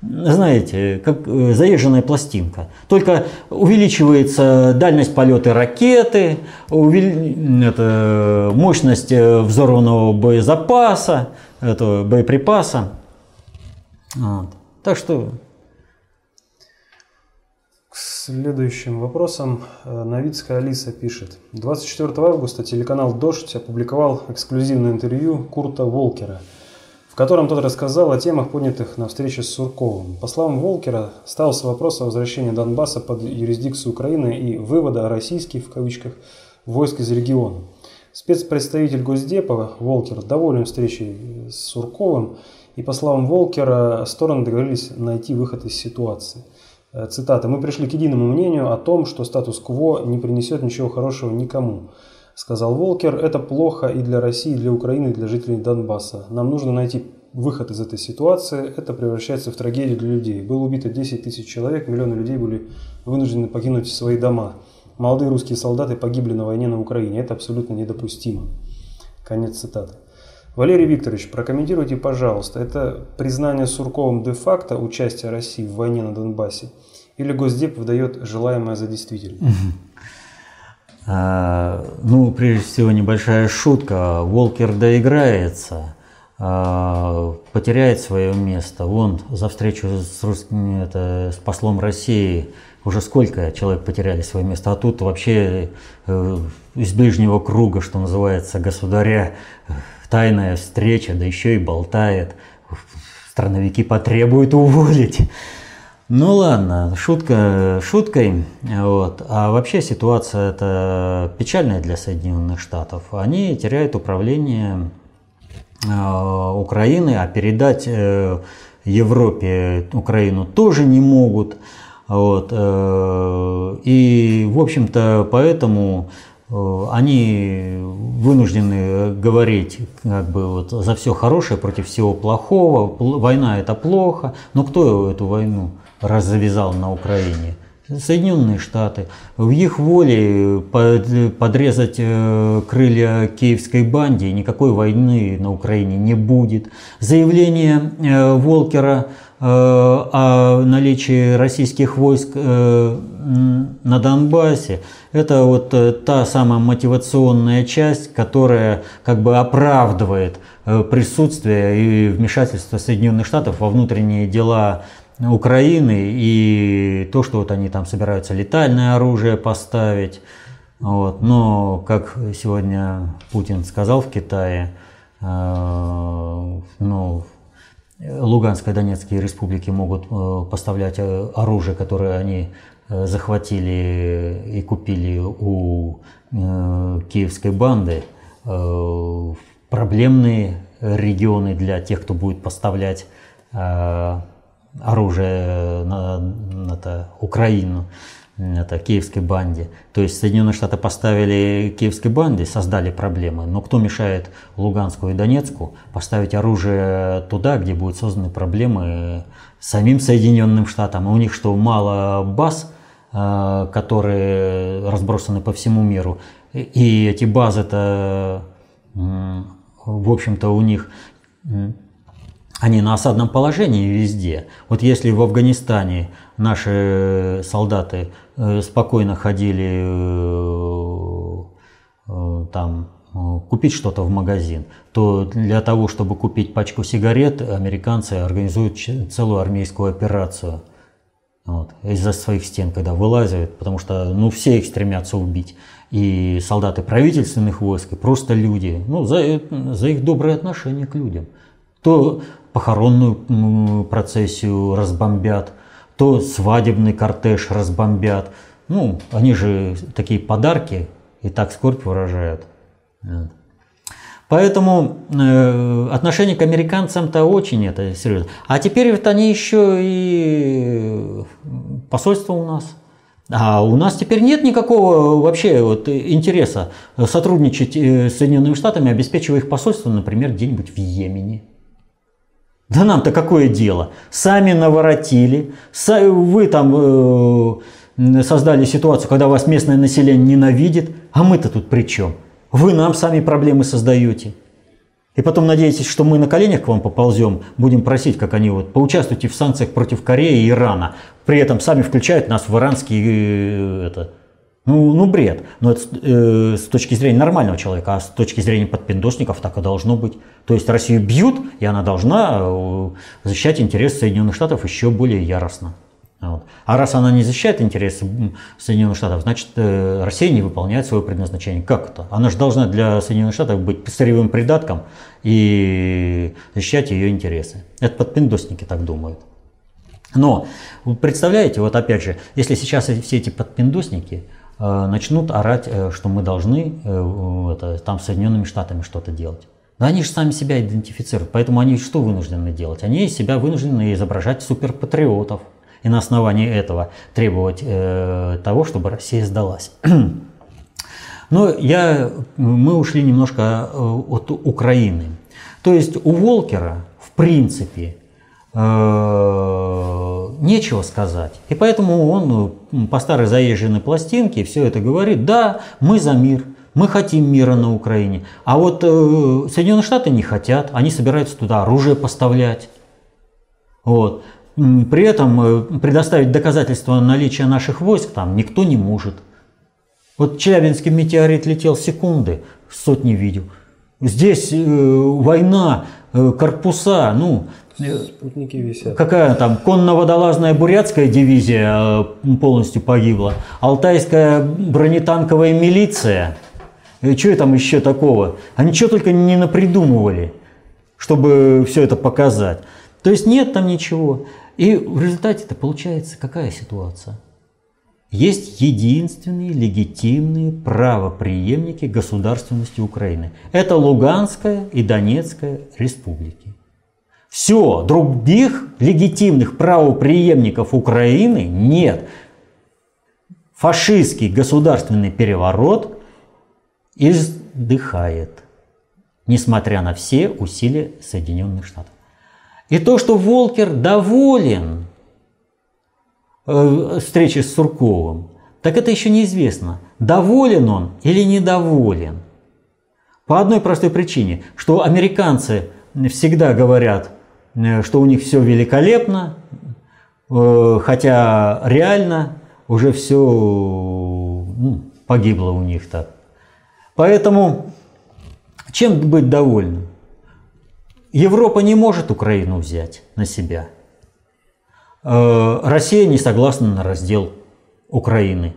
знаете, как э, заезженная пластинка. Только увеличивается дальность полета ракеты, увели... это, мощность э, взорванного боезапаса, этого боеприпаса. Вот. Так что... К следующим вопросам э, Новицкая Алиса пишет. 24 августа телеканал «Дождь» опубликовал эксклюзивное интервью Курта Волкера – котором тот рассказал о темах, поднятых на встрече с Сурковым. По словам Волкера, ставился вопрос о возвращении Донбасса под юрисдикцию Украины и вывода «российских» в кавычках войск из региона. Спецпредставитель Госдепа Волкер доволен встречей с Сурковым, и по словам Волкера, стороны договорились найти выход из ситуации. Э, цитата. «Мы пришли к единому мнению о том, что статус-кво не принесет ничего хорошего никому сказал Волкер, это плохо и для России, и для Украины, и для жителей Донбасса. Нам нужно найти выход из этой ситуации. Это превращается в трагедию для людей. Было убито 10 тысяч человек, миллионы людей были вынуждены покинуть свои дома. Молодые русские солдаты погибли на войне на Украине. Это абсолютно недопустимо. Конец цитаты. Валерий Викторович, прокомментируйте, пожалуйста, это признание Сурковым де-факто участия России в войне на Донбассе или Госдеп выдает желаемое за действительное? ну, прежде всего, небольшая шутка. Волкер доиграется, а, потеряет свое место. Вон за встречу с, русскими, это, с послом России уже сколько человек потеряли свое место, а тут вообще э, из ближнего круга, что называется, государя, тайная встреча, да еще и болтает. Страновики потребуют уволить. Ну ладно, шутка шуткой. Вот. А вообще ситуация это печальная для Соединенных Штатов. Они теряют управление э, Украины, а передать э, Европе Украину тоже не могут. Вот. Э, и, в общем-то, поэтому э, они вынуждены говорить как бы вот за все хорошее против всего плохого. Война это плохо. Но кто эту войну развязал на Украине. Соединенные Штаты. В их воле подрезать э, крылья киевской банде, никакой войны на Украине не будет. Заявление э, Волкера э, о наличии российских войск на Донбассе, это вот та самая мотивационная часть, которая как бы оправдывает присутствие и вмешательство Соединенных Штатов во внутренние дела Украины и то, что вот они там собираются летальное оружие поставить. Вот. Но, как сегодня Путин сказал в Китае, э, ну, Луганской и Донецкие республики могут э, поставлять э, оружие, которое они э, захватили и купили у э, киевской банды, э, проблемные регионы для тех, кто будет поставлять э, оружие на, на это, Украину, это киевской банде. То есть Соединенные Штаты поставили киевской банде, создали проблемы, но кто мешает Луганску и Донецку поставить оружие туда, где будут созданы проблемы самим Соединенным Штатам? И у них что, мало баз, э, которые разбросаны по всему миру, и эти базы-то, в общем-то, у них они на осадном положении везде. Вот если в Афганистане наши солдаты э, спокойно ходили э, э, там купить что-то в магазин, то для того, чтобы купить пачку сигарет, американцы организуют целую армейскую операцию. Вот, из-за своих стен, когда вылазят, потому что ну, все их стремятся убить. И солдаты правительственных войск, и просто люди, ну, за, за их доброе отношение к людям. То похоронную процессию разбомбят, то свадебный кортеж разбомбят. Ну, они же такие подарки и так скорбь выражают. Поэтому э, отношение к американцам-то очень это серьезно. А теперь вот они еще и посольство у нас. А у нас теперь нет никакого вообще вот интереса сотрудничать э, с Соединенными Штатами, обеспечивая их посольство, например, где-нибудь в Йемене. Да нам-то какое дело? Сами наворотили, вы там э, создали ситуацию, когда вас местное население ненавидит, а мы-то тут при чем? Вы нам сами проблемы создаете. И потом надеетесь, что мы на коленях к вам поползем, будем просить, как они вот, поучаствуйте в санкциях против Кореи и Ирана. При этом сами включают нас в иранский э, это, ну, ну бред. Но это э, с точки зрения нормального человека, а с точки зрения подпиндосников так и должно быть. То есть Россию бьют, и она должна э, защищать интересы Соединенных Штатов еще более яростно. Вот. А раз она не защищает интересы Соединенных Штатов, значит э, Россия не выполняет свое предназначение. Как это? Она же должна для Соединенных Штатов быть сырьевым придатком и защищать ее интересы. Это подпиндосники так думают. Но представляете, вот опять же, если сейчас все эти подпиндосники начнут орать, э, что мы должны э, это, там с Соединенными Штатами что-то делать. Но они же сами себя идентифицируют, поэтому они что вынуждены делать? Они себя вынуждены изображать суперпатриотов и на основании этого требовать э, того, чтобы Россия сдалась. Но я, мы ушли немножко от Украины. То есть у Волкера, в принципе, Э, нечего сказать. И поэтому он ну, по старой заезженной пластинке все это говорит, да, мы за мир, мы хотим мира на Украине. А вот э, Соединенные Штаты не хотят, они собираются туда оружие поставлять. Вот. При этом э, предоставить доказательства наличия наших войск там никто не может. Вот Челябинский метеорит летел секунды, сотни видео. Здесь э, война, э, корпуса, ну, Спутники висят. Какая там конно-водолазная бурятская дивизия э, полностью погибла, алтайская бронетанковая милиция. И что там еще такого? Они что только не напридумывали, чтобы все это показать. То есть нет там ничего. И в результате это получается какая ситуация? Есть единственные легитимные правоприемники государственности Украины. Это Луганская и Донецкая республики. Все, других легитимных правоприемников Украины нет. Фашистский государственный переворот издыхает, несмотря на все усилия Соединенных Штатов. И то, что Волкер доволен э, встречи с Сурковым, так это еще неизвестно, доволен он или недоволен. По одной простой причине, что американцы всегда говорят, что у них все великолепно, э, хотя реально уже все ну, погибло у них так. Поэтому чем быть довольным? Европа не может Украину взять на себя. Э, Россия не согласна на раздел Украины.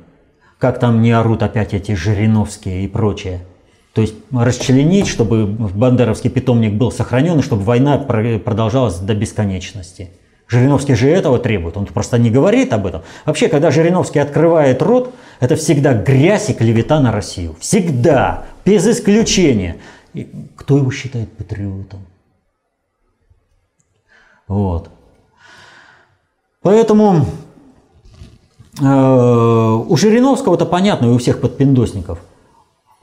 Как там не орут опять эти Жириновские и прочее. То есть расчленить, чтобы бандеровский питомник был сохранен, и чтобы война продолжалась до бесконечности. Жириновский же этого требует, он просто не говорит об этом. Вообще, когда Жириновский открывает рот, это всегда грязь и клевета на Россию. Всегда, без исключения. И кто его считает патриотом? Вот. Поэтому э, у Жириновского-то понятно, и у всех подпиндосников.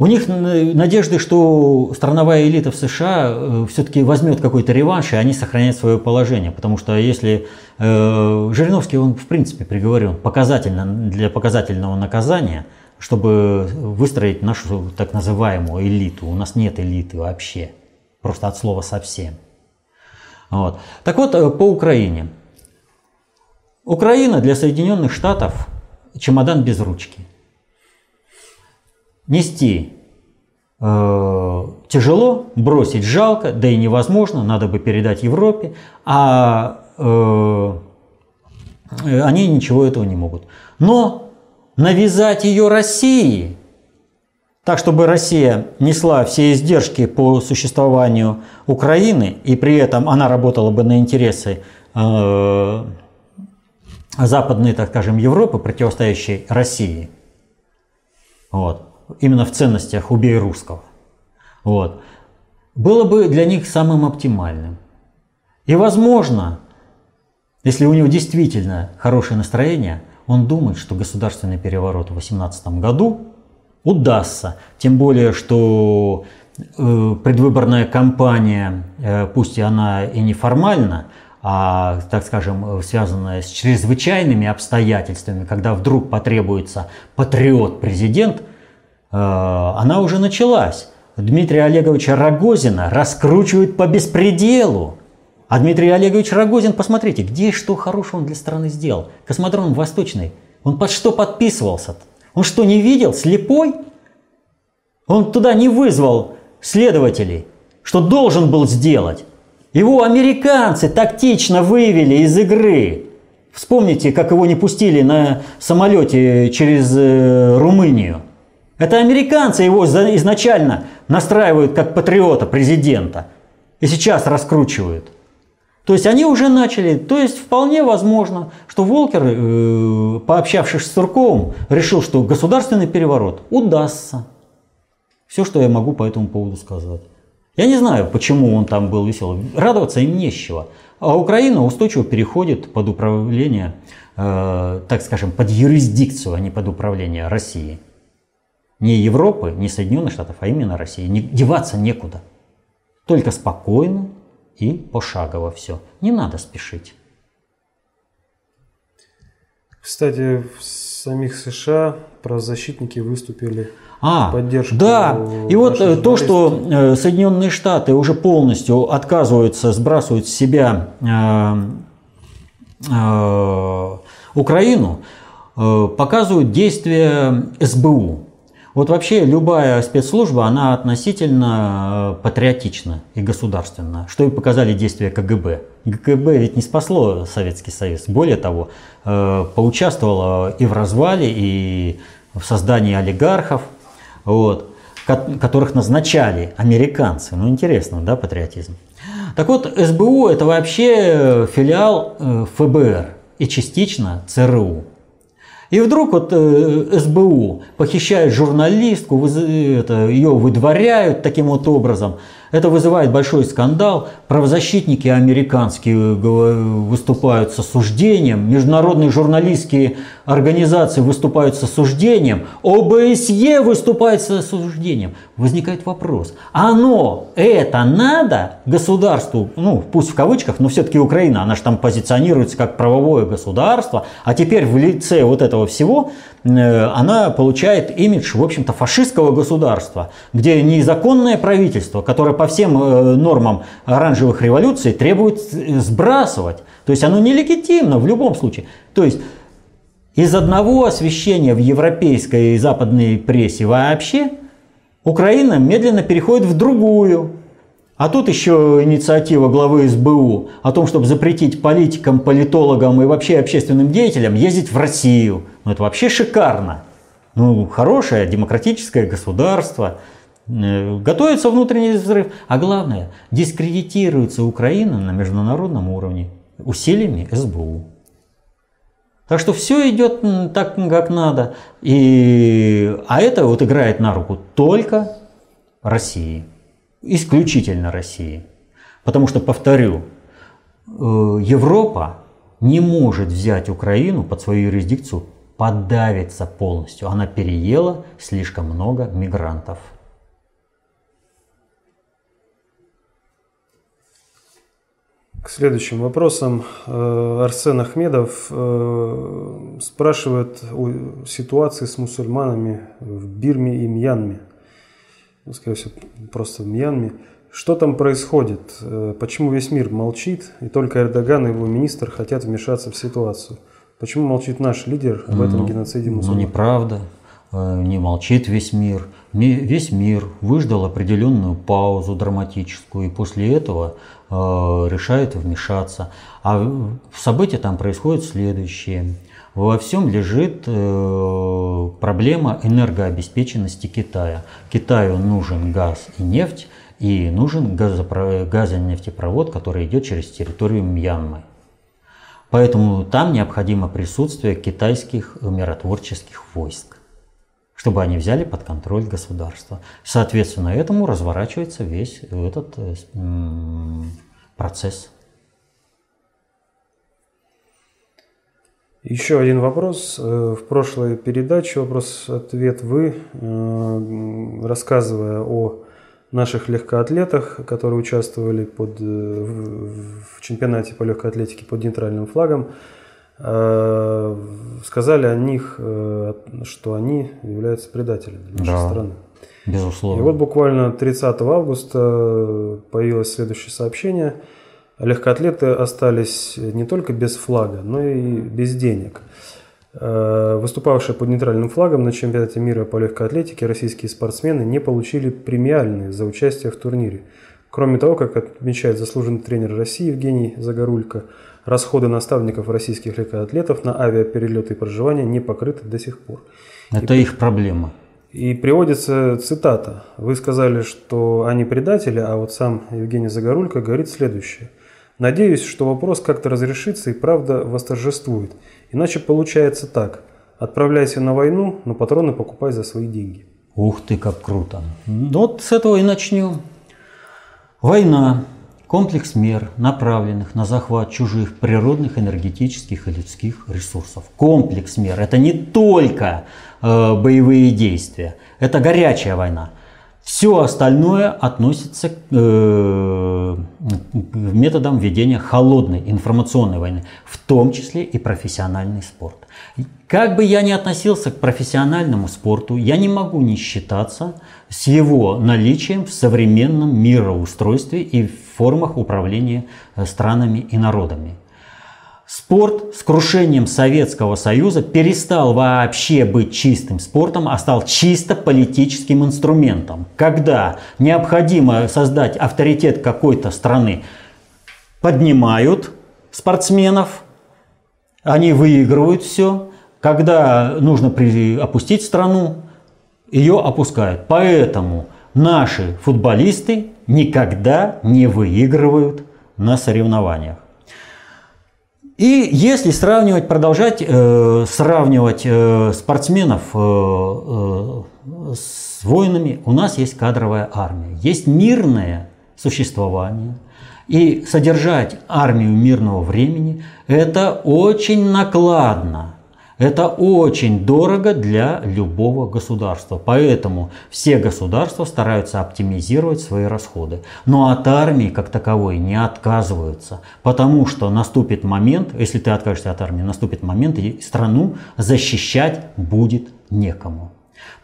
У них надежды, что страновая элита в США э, все-таки возьмет какой-то реванш, и они сохранят свое положение. Потому что если э, Жириновский, он в принципе приговорен показательно, для показательного наказания, чтобы выстроить нашу так называемую элиту. У нас нет элиты вообще, просто от слова совсем. Вот. Так вот, э, по Украине. Украина для Соединенных Штатов чемодан без ручки. Нести э, тяжело, бросить жалко, да и невозможно, надо бы передать Европе, а э, они ничего этого не могут. Но навязать ее России, так чтобы Россия несла все издержки по существованию Украины, и при этом она работала бы на интересы э, западной, так скажем, Европы, противостоящей России, вот, именно в ценностях убей русского, вот, было бы для них самым оптимальным. И возможно, если у него действительно хорошее настроение, он думает, что государственный переворот в 2018 году удастся. Тем более, что э, предвыборная кампания, э, пусть и она и неформальна, а, так скажем, связанная с чрезвычайными обстоятельствами, когда вдруг потребуется патриот-президент, она уже началась. Дмитрия Олеговича Рогозина раскручивают по беспределу. А Дмитрий Олегович Рогозин, посмотрите, где что хорошего он для страны сделал. Космодром Восточный. Он под что подписывался? -то? Он что, не видел? Слепой? Он туда не вызвал следователей, что должен был сделать. Его американцы тактично вывели из игры. Вспомните, как его не пустили на самолете через э, Румынию. Это американцы его изначально настраивают как патриота президента. И сейчас раскручивают. То есть они уже начали, то есть вполне возможно, что Волкер, э, пообщавшись с Сурковым, решил, что государственный переворот удастся. Все, что я могу по этому поводу сказать. Я не знаю, почему он там был веселый. Радоваться им нечего. А Украина устойчиво переходит под управление, э, так скажем, под юрисдикцию, а не под управление России. Не Европы, не Соединенных Штатов, а именно России. Не, деваться некуда. Только спокойно, и пошагово все. Не надо спешить. Кстати, в самих США правозащитники выступили а, поддержку. Да, и вот э, то, что э, Соединенные Штаты уже полностью отказываются, сбрасывают с себя э, э, Украину, э, показывают действия СБУ. Вот вообще любая спецслужба, она относительно э, патриотична и государственна, что и показали действия КГБ. КГБ ведь не спасло Советский Союз. Более того, э, поучаствовало и в развале, и в создании олигархов, вот, которых назначали американцы. Ну, интересно, да, патриотизм. Так вот, СБУ это вообще филиал э, ФБР и частично ЦРУ. И вдруг вот э, СБУ похищает журналистку, это, ее выдворяют таким вот образом. Это вызывает большой скандал. Правозащитники американские выступают с осуждением, международные журналистские организации выступают с осуждением, ОБСЕ выступает с осуждением. Возникает вопрос, оно, это надо государству, ну пусть в кавычках, но все-таки Украина, она же там позиционируется как правовое государство, а теперь в лице вот этого всего э, она получает имидж, в общем-то, фашистского государства, где незаконное правительство, которое по всем э, нормам оранжевых революций требует сбрасывать. То есть оно нелегитимно в любом случае. То есть из одного освещения в европейской и западной прессе вообще Украина медленно переходит в другую. А тут еще инициатива главы СБУ о том, чтобы запретить политикам, политологам и вообще общественным деятелям ездить в Россию. Ну это вообще шикарно. Ну, хорошее демократическое государство. Э, готовится внутренний взрыв. А главное, дискредитируется Украина на международном уровне усилиями СБУ. Так что все идет так, как надо. И, а это вот играет на руку только России. Исключительно России. Потому что, повторю, э, Европа не может взять Украину под свою юрисдикцию, подавиться полностью. Она переела слишком много мигрантов. К следующим вопросам. Э, Арсен Ахмедов э, спрашивает о ситуации с мусульманами в Бирме и Мьянме. Ну, скорее всего, просто в Мьянме. Что там происходит? Э, почему весь мир молчит, и только Эрдоган и его министр хотят вмешаться в ситуацию? Почему молчит наш лидер об этом ну, геноциде мусульман? Ну, неправда. Не молчит весь мир. Весь мир выждал определенную паузу драматическую, и после этого решает вмешаться. А события там происходят следующее. Во всем лежит э, проблема энергообеспеченности Китая. Китаю нужен газ и нефть, и нужен газонефтепровод, который идет через территорию Мьянмы. Поэтому там необходимо присутствие китайских миротворческих войск чтобы они взяли под контроль государство. Соответственно, этому разворачивается весь этот э, процесс. Еще один вопрос. Э, в прошлой передаче вопрос-ответ вы, э, рассказывая о наших легкоатлетах, которые участвовали под, в чемпионате по легкой атлетике под нейтральным флагом, сказали о них, э, что они являются предателями нашей да, страны. Безусловно. И вот буквально 30 августа появилось следующее сообщение. Легкоатлеты остались не только без флага, но и без денег. Э, выступавшие под нейтральным флагом на чемпионате мира по легкой атлетике российские спортсмены не получили премиальные за участие в турнире. Кроме того, как отмечает заслуженный тренер России Евгений Загорулько, Расходы наставников российских легкоатлетов на авиаперелеты и проживание не покрыты до сих пор. Это и, их проблема. И приводится цитата. Вы сказали, что они предатели, а вот сам Евгений Загорулько говорит следующее. Надеюсь, что вопрос как-то разрешится и правда восторжествует. Иначе получается так. Отправляйся на войну, но патроны покупай за свои деньги. Ух ты, как круто. Вот с этого и начнем. Война Комплекс мер, направленных на захват чужих природных, энергетических и людских ресурсов. Комплекс мер – это не только э, боевые действия, это горячая война. Все остальное относится к э, методам ведения холодной информационной войны, в том числе и профессиональный спорт. Как бы я ни относился к профессиональному спорту, я не могу не считаться с его наличием в современном мироустройстве и в формах управления э, странами и народами. Спорт с крушением Советского Союза перестал вообще быть чистым спортом, а стал чисто политическим инструментом. Когда необходимо создать авторитет какой-то страны, поднимают спортсменов, они выигрывают все, когда нужно опустить страну, ее опускают. Поэтому наши футболисты никогда не выигрывают на соревнованиях. И если сравнивать, продолжать э, сравнивать э, спортсменов э, э, с воинами, у нас есть кадровая армия, есть мирная существования. И содержать армию мирного времени – это очень накладно. Это очень дорого для любого государства. Поэтому все государства стараются оптимизировать свои расходы. Но от армии как таковой не отказываются. Потому что наступит момент, если ты откажешься от армии, наступит момент, и страну защищать будет некому.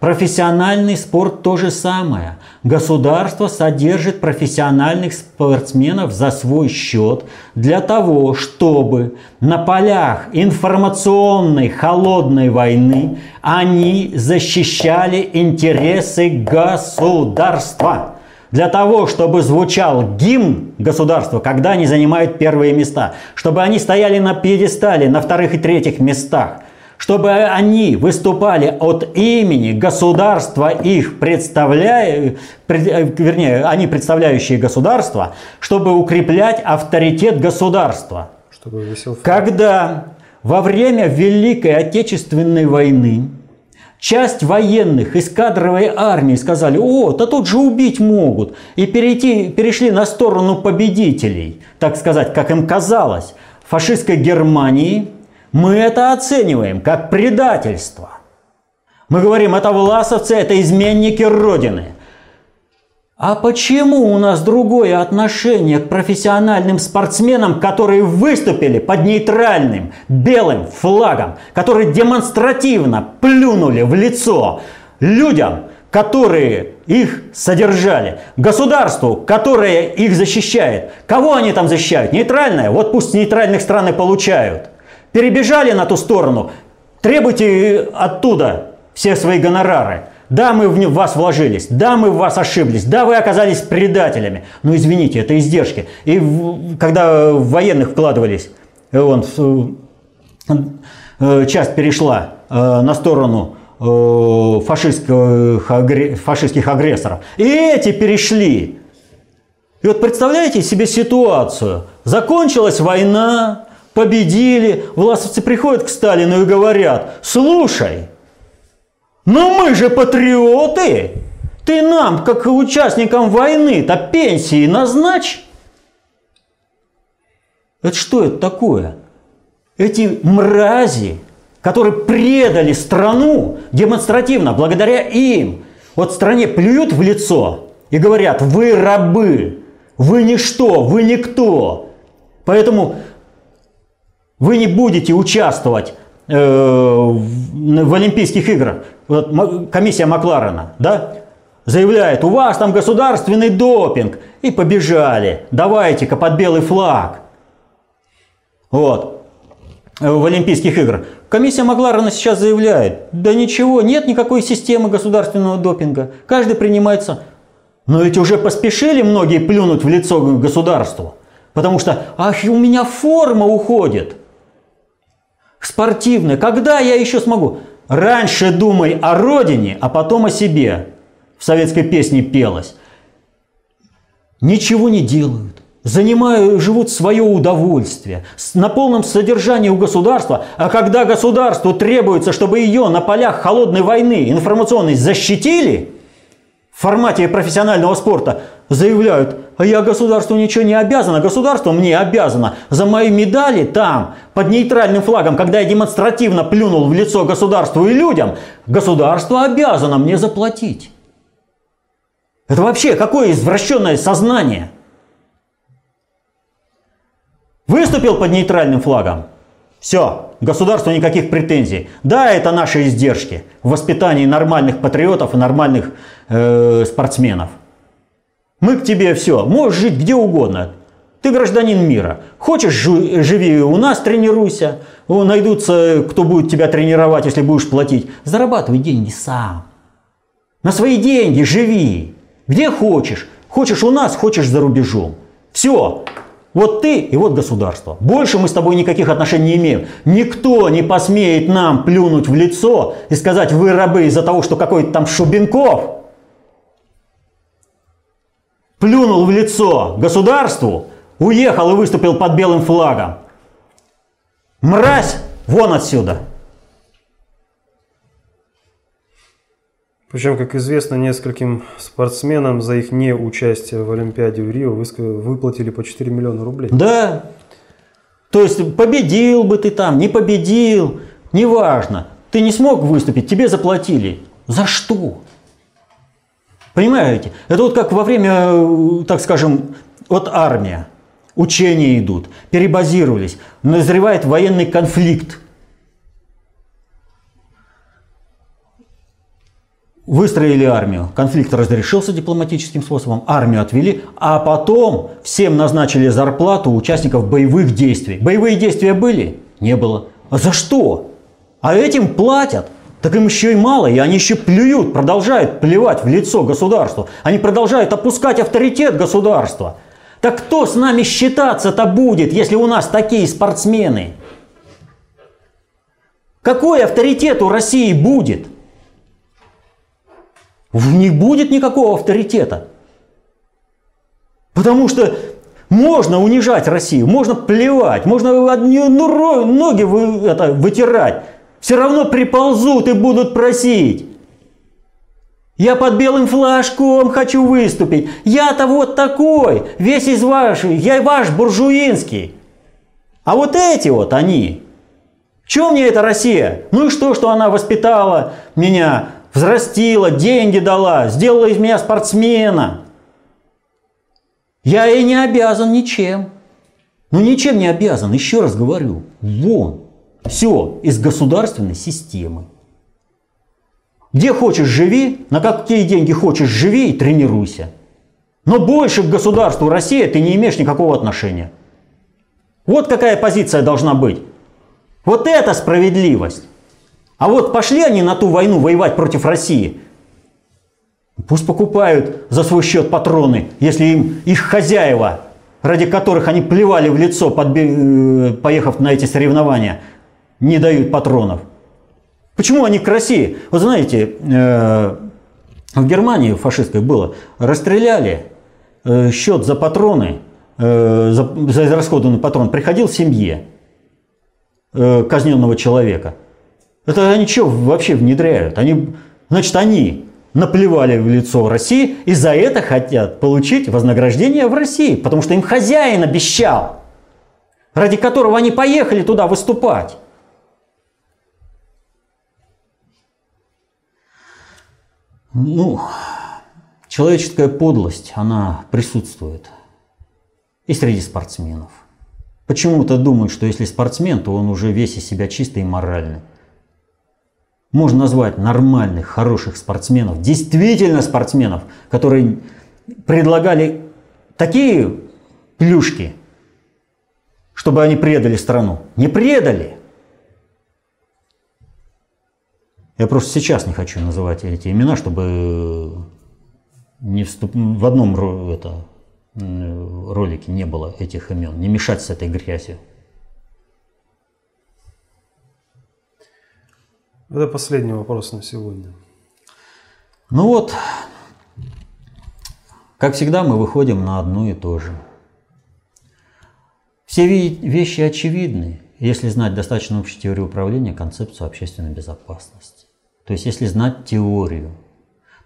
Профессиональный спорт то же самое. Государство содержит профессиональных спортсменов за свой счет для того, чтобы на полях информационной холодной войны они защищали интересы государства. Для того, чтобы звучал гимн государства, когда они занимают первые места, чтобы они стояли на пьедестале на вторых и третьих местах, чтобы они выступали от имени государства, их представляя, вернее, они представляющие государство, чтобы укреплять авторитет государства. Чтобы висел Когда во время Великой Отечественной войны часть военных из кадровой армии сказали, о, да тут же убить могут, и перейти, перешли на сторону победителей, так сказать, как им казалось, фашистской Германии – мы это оцениваем как предательство. Мы говорим, это власовцы, это изменники Родины. А почему у нас другое отношение к профессиональным спортсменам, которые выступили под нейтральным белым флагом, которые демонстративно плюнули в лицо людям, которые их содержали, государству, которое их защищает. Кого они там защищают? Нейтральное? Вот пусть нейтральных стран и получают перебежали на ту сторону, требуйте оттуда все свои гонорары. Да, мы в вас вложились, да, мы в вас ошиблись, да, вы оказались предателями. Но извините, это издержки. И когда в военных вкладывались, э, он, э, часть перешла э, на сторону фашистских, фашистских агрессоров. И эти перешли. И вот представляете себе ситуацию. Закончилась война, победили, власовцы приходят к Сталину и говорят, слушай, ну мы же патриоты, ты нам, как участникам войны-то пенсии назначь. Это что это такое? Эти мрази, которые предали страну демонстративно, благодаря им, вот стране плюют в лицо и говорят, вы рабы, вы ничто, вы никто. Поэтому вы не будете участвовать э, в Олимпийских играх. Вот комиссия Макларена, да, заявляет, у вас там государственный допинг. И побежали. Давайте-ка под белый флаг. Вот. В Олимпийских играх. Комиссия Макларена сейчас заявляет, да ничего, нет никакой системы государственного допинга. Каждый принимается. Но ведь уже поспешили многие плюнуть в лицо государству. Потому что, ах, у меня форма уходит спортивное. Когда я еще смогу? Раньше думай о родине, а потом о себе. В советской песне пелось. Ничего не делают. Занимают, живут свое удовольствие, на полном содержании у государства, а когда государству требуется, чтобы ее на полях холодной войны информационной защитили, в формате профессионального спорта заявляют, а я государству ничего не обязана, государство мне обязано за мои медали там, под нейтральным флагом, когда я демонстративно плюнул в лицо государству и людям, государство обязано мне заплатить. Это вообще какое извращенное сознание? Выступил под нейтральным флагом. Все, государству никаких претензий. Да, это наши издержки в воспитании нормальных патриотов и нормальных э, спортсменов. Мы к тебе все, можешь жить где угодно. Ты гражданин мира. Хочешь, живи у нас, тренируйся. Найдутся, кто будет тебя тренировать, если будешь платить. Зарабатывай деньги сам. На свои деньги живи. Где хочешь. Хочешь у нас, хочешь за рубежом. Все. Вот ты и вот государство. Больше мы с тобой никаких отношений не имеем. Никто не посмеет нам плюнуть в лицо и сказать, вы рабы из-за того, что какой-то там Шубенков плюнул в лицо государству, уехал и выступил под белым флагом. Мразь, вон отсюда. Причем, как известно, нескольким спортсменам за их неучастие в Олимпиаде в Рио выплатили по 4 миллиона рублей. Да. То есть победил бы ты там, не победил, неважно. Ты не смог выступить, тебе заплатили. За что? Понимаете? Это вот как во время, так скажем, вот армия. Учения идут, перебазировались, назревает военный конфликт. Выстроили армию, конфликт разрешился дипломатическим способом, армию отвели, а потом всем назначили зарплату участников боевых действий. Боевые действия были? Не было. А за что? А этим платят. Так им еще и мало, и они еще плюют, продолжают плевать в лицо государству. Они продолжают опускать авторитет государства. Так кто с нами считаться-то будет, если у нас такие спортсмены? Какой авторитет у России будет? Не будет никакого авторитета. Потому что можно унижать Россию, можно плевать, можно ноги вы, это, вытирать. Все равно приползут и будут просить. Я под белым флажком хочу выступить. Я-то вот такой, весь из ваших, я ваш буржуинский. А вот эти вот они. Чем мне эта Россия? Ну и что, что она воспитала меня, взрастила, деньги дала, сделала из меня спортсмена. Я ей не обязан ничем. Ну ничем не обязан, еще раз говорю. Вон. Все из государственной системы. Где хочешь живи, на какие деньги хочешь живи и тренируйся. Но больше к государству России ты не имеешь никакого отношения. Вот какая позиция должна быть. Вот это справедливость. А вот пошли они на ту войну воевать против России. Пусть покупают за свой счет патроны, если им их хозяева, ради которых они плевали в лицо, подби... Э, поехав на эти соревнования, не дают патронов. Почему они к России? Вы знаете, э, в Германии фашистской было, расстреляли, э, счет за патроны, за, за израсходованный патрон приходил семье казненного человека – это они что вообще внедряют? Они, значит, они наплевали в лицо России и за это хотят получить вознаграждение в России, потому что им хозяин обещал, ради которого они поехали туда выступать. Ну, человеческая подлость, она присутствует и среди спортсменов. Почему-то думают, что если спортсмен, то он уже весь из себя чистый и моральный можно назвать нормальных, хороших спортсменов, действительно спортсменов, которые предлагали такие плюшки, чтобы они предали страну. Не предали. Я просто сейчас не хочу называть эти имена, чтобы не вступ... в одном это, ролике не было этих имен, не мешать с этой грязью. Это последний вопрос на сегодня. Ну вот, как всегда, мы выходим на одно и то же. Все вещи очевидны, если знать достаточно общей теории управления, концепцию общественной безопасности. То есть, если знать теорию,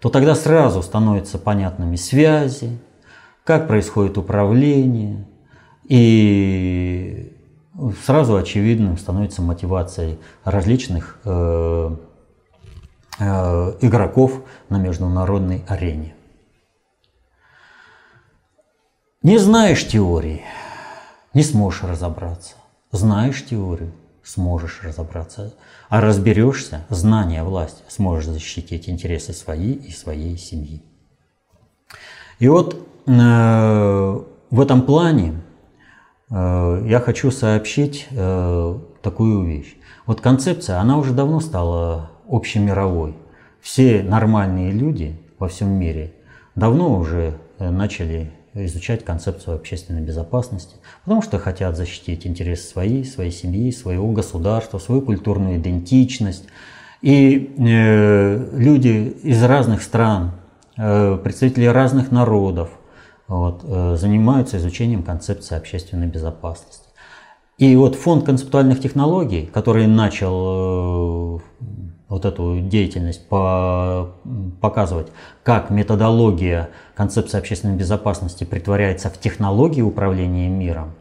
то тогда сразу становятся понятными связи, как происходит управление, и сразу очевидным становится мотивацией различных э, э, игроков на международной арене. Не знаешь теории, не сможешь разобраться. Знаешь теорию, сможешь разобраться. А разберешься, знание, власть, сможешь защитить интересы свои и своей семьи. И вот э, в этом плане Э, я хочу сообщить э, такую вещь. Вот концепция, она уже давно стала общемировой. Все нормальные люди во всем мире давно уже начали изучать концепцию общественной безопасности, потому что хотят защитить интересы своей, своей семьи, своего государства, свою культурную идентичность. И э, люди из разных стран, э, представители разных народов, вот, э, занимаются изучением концепции общественной безопасности. И вот фонд концептуальных технологий, который начал э, вот эту деятельность, по, показывать, как методология концепции общественной безопасности притворяется в технологии управления миром,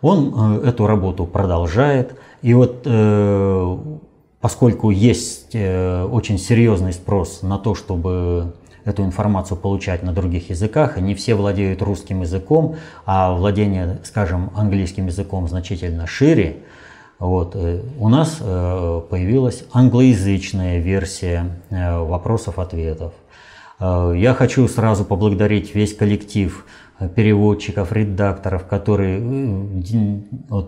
он э, эту работу продолжает. И вот э, поскольку есть очень серьезный спрос на то, чтобы эту информацию получать на других языках, и не все владеют русским языком, а владение, скажем, английским языком значительно шире, вот, э, у нас э, появилась англоязычная версия вопросов-ответов. Я хочу сразу поблагодарить весь коллектив переводчиков, редакторов, которые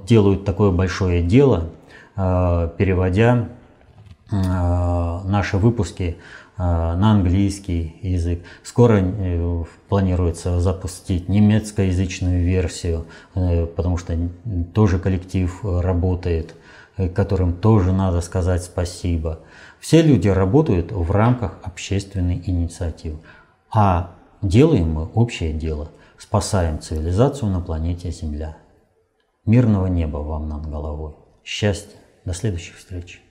делают такое большое дело, переводя наши выпуски на английский язык. Скоро э, планируется запустить немецкоязычную версию, э, потому что тоже коллектив работает, э, которым тоже надо сказать спасибо. Все люди работают в рамках общественной инициативы. А делаем мы общее дело. Спасаем цивилизацию на планете Земля. Мирного неба вам над головой. Счастья. До следующих встреч.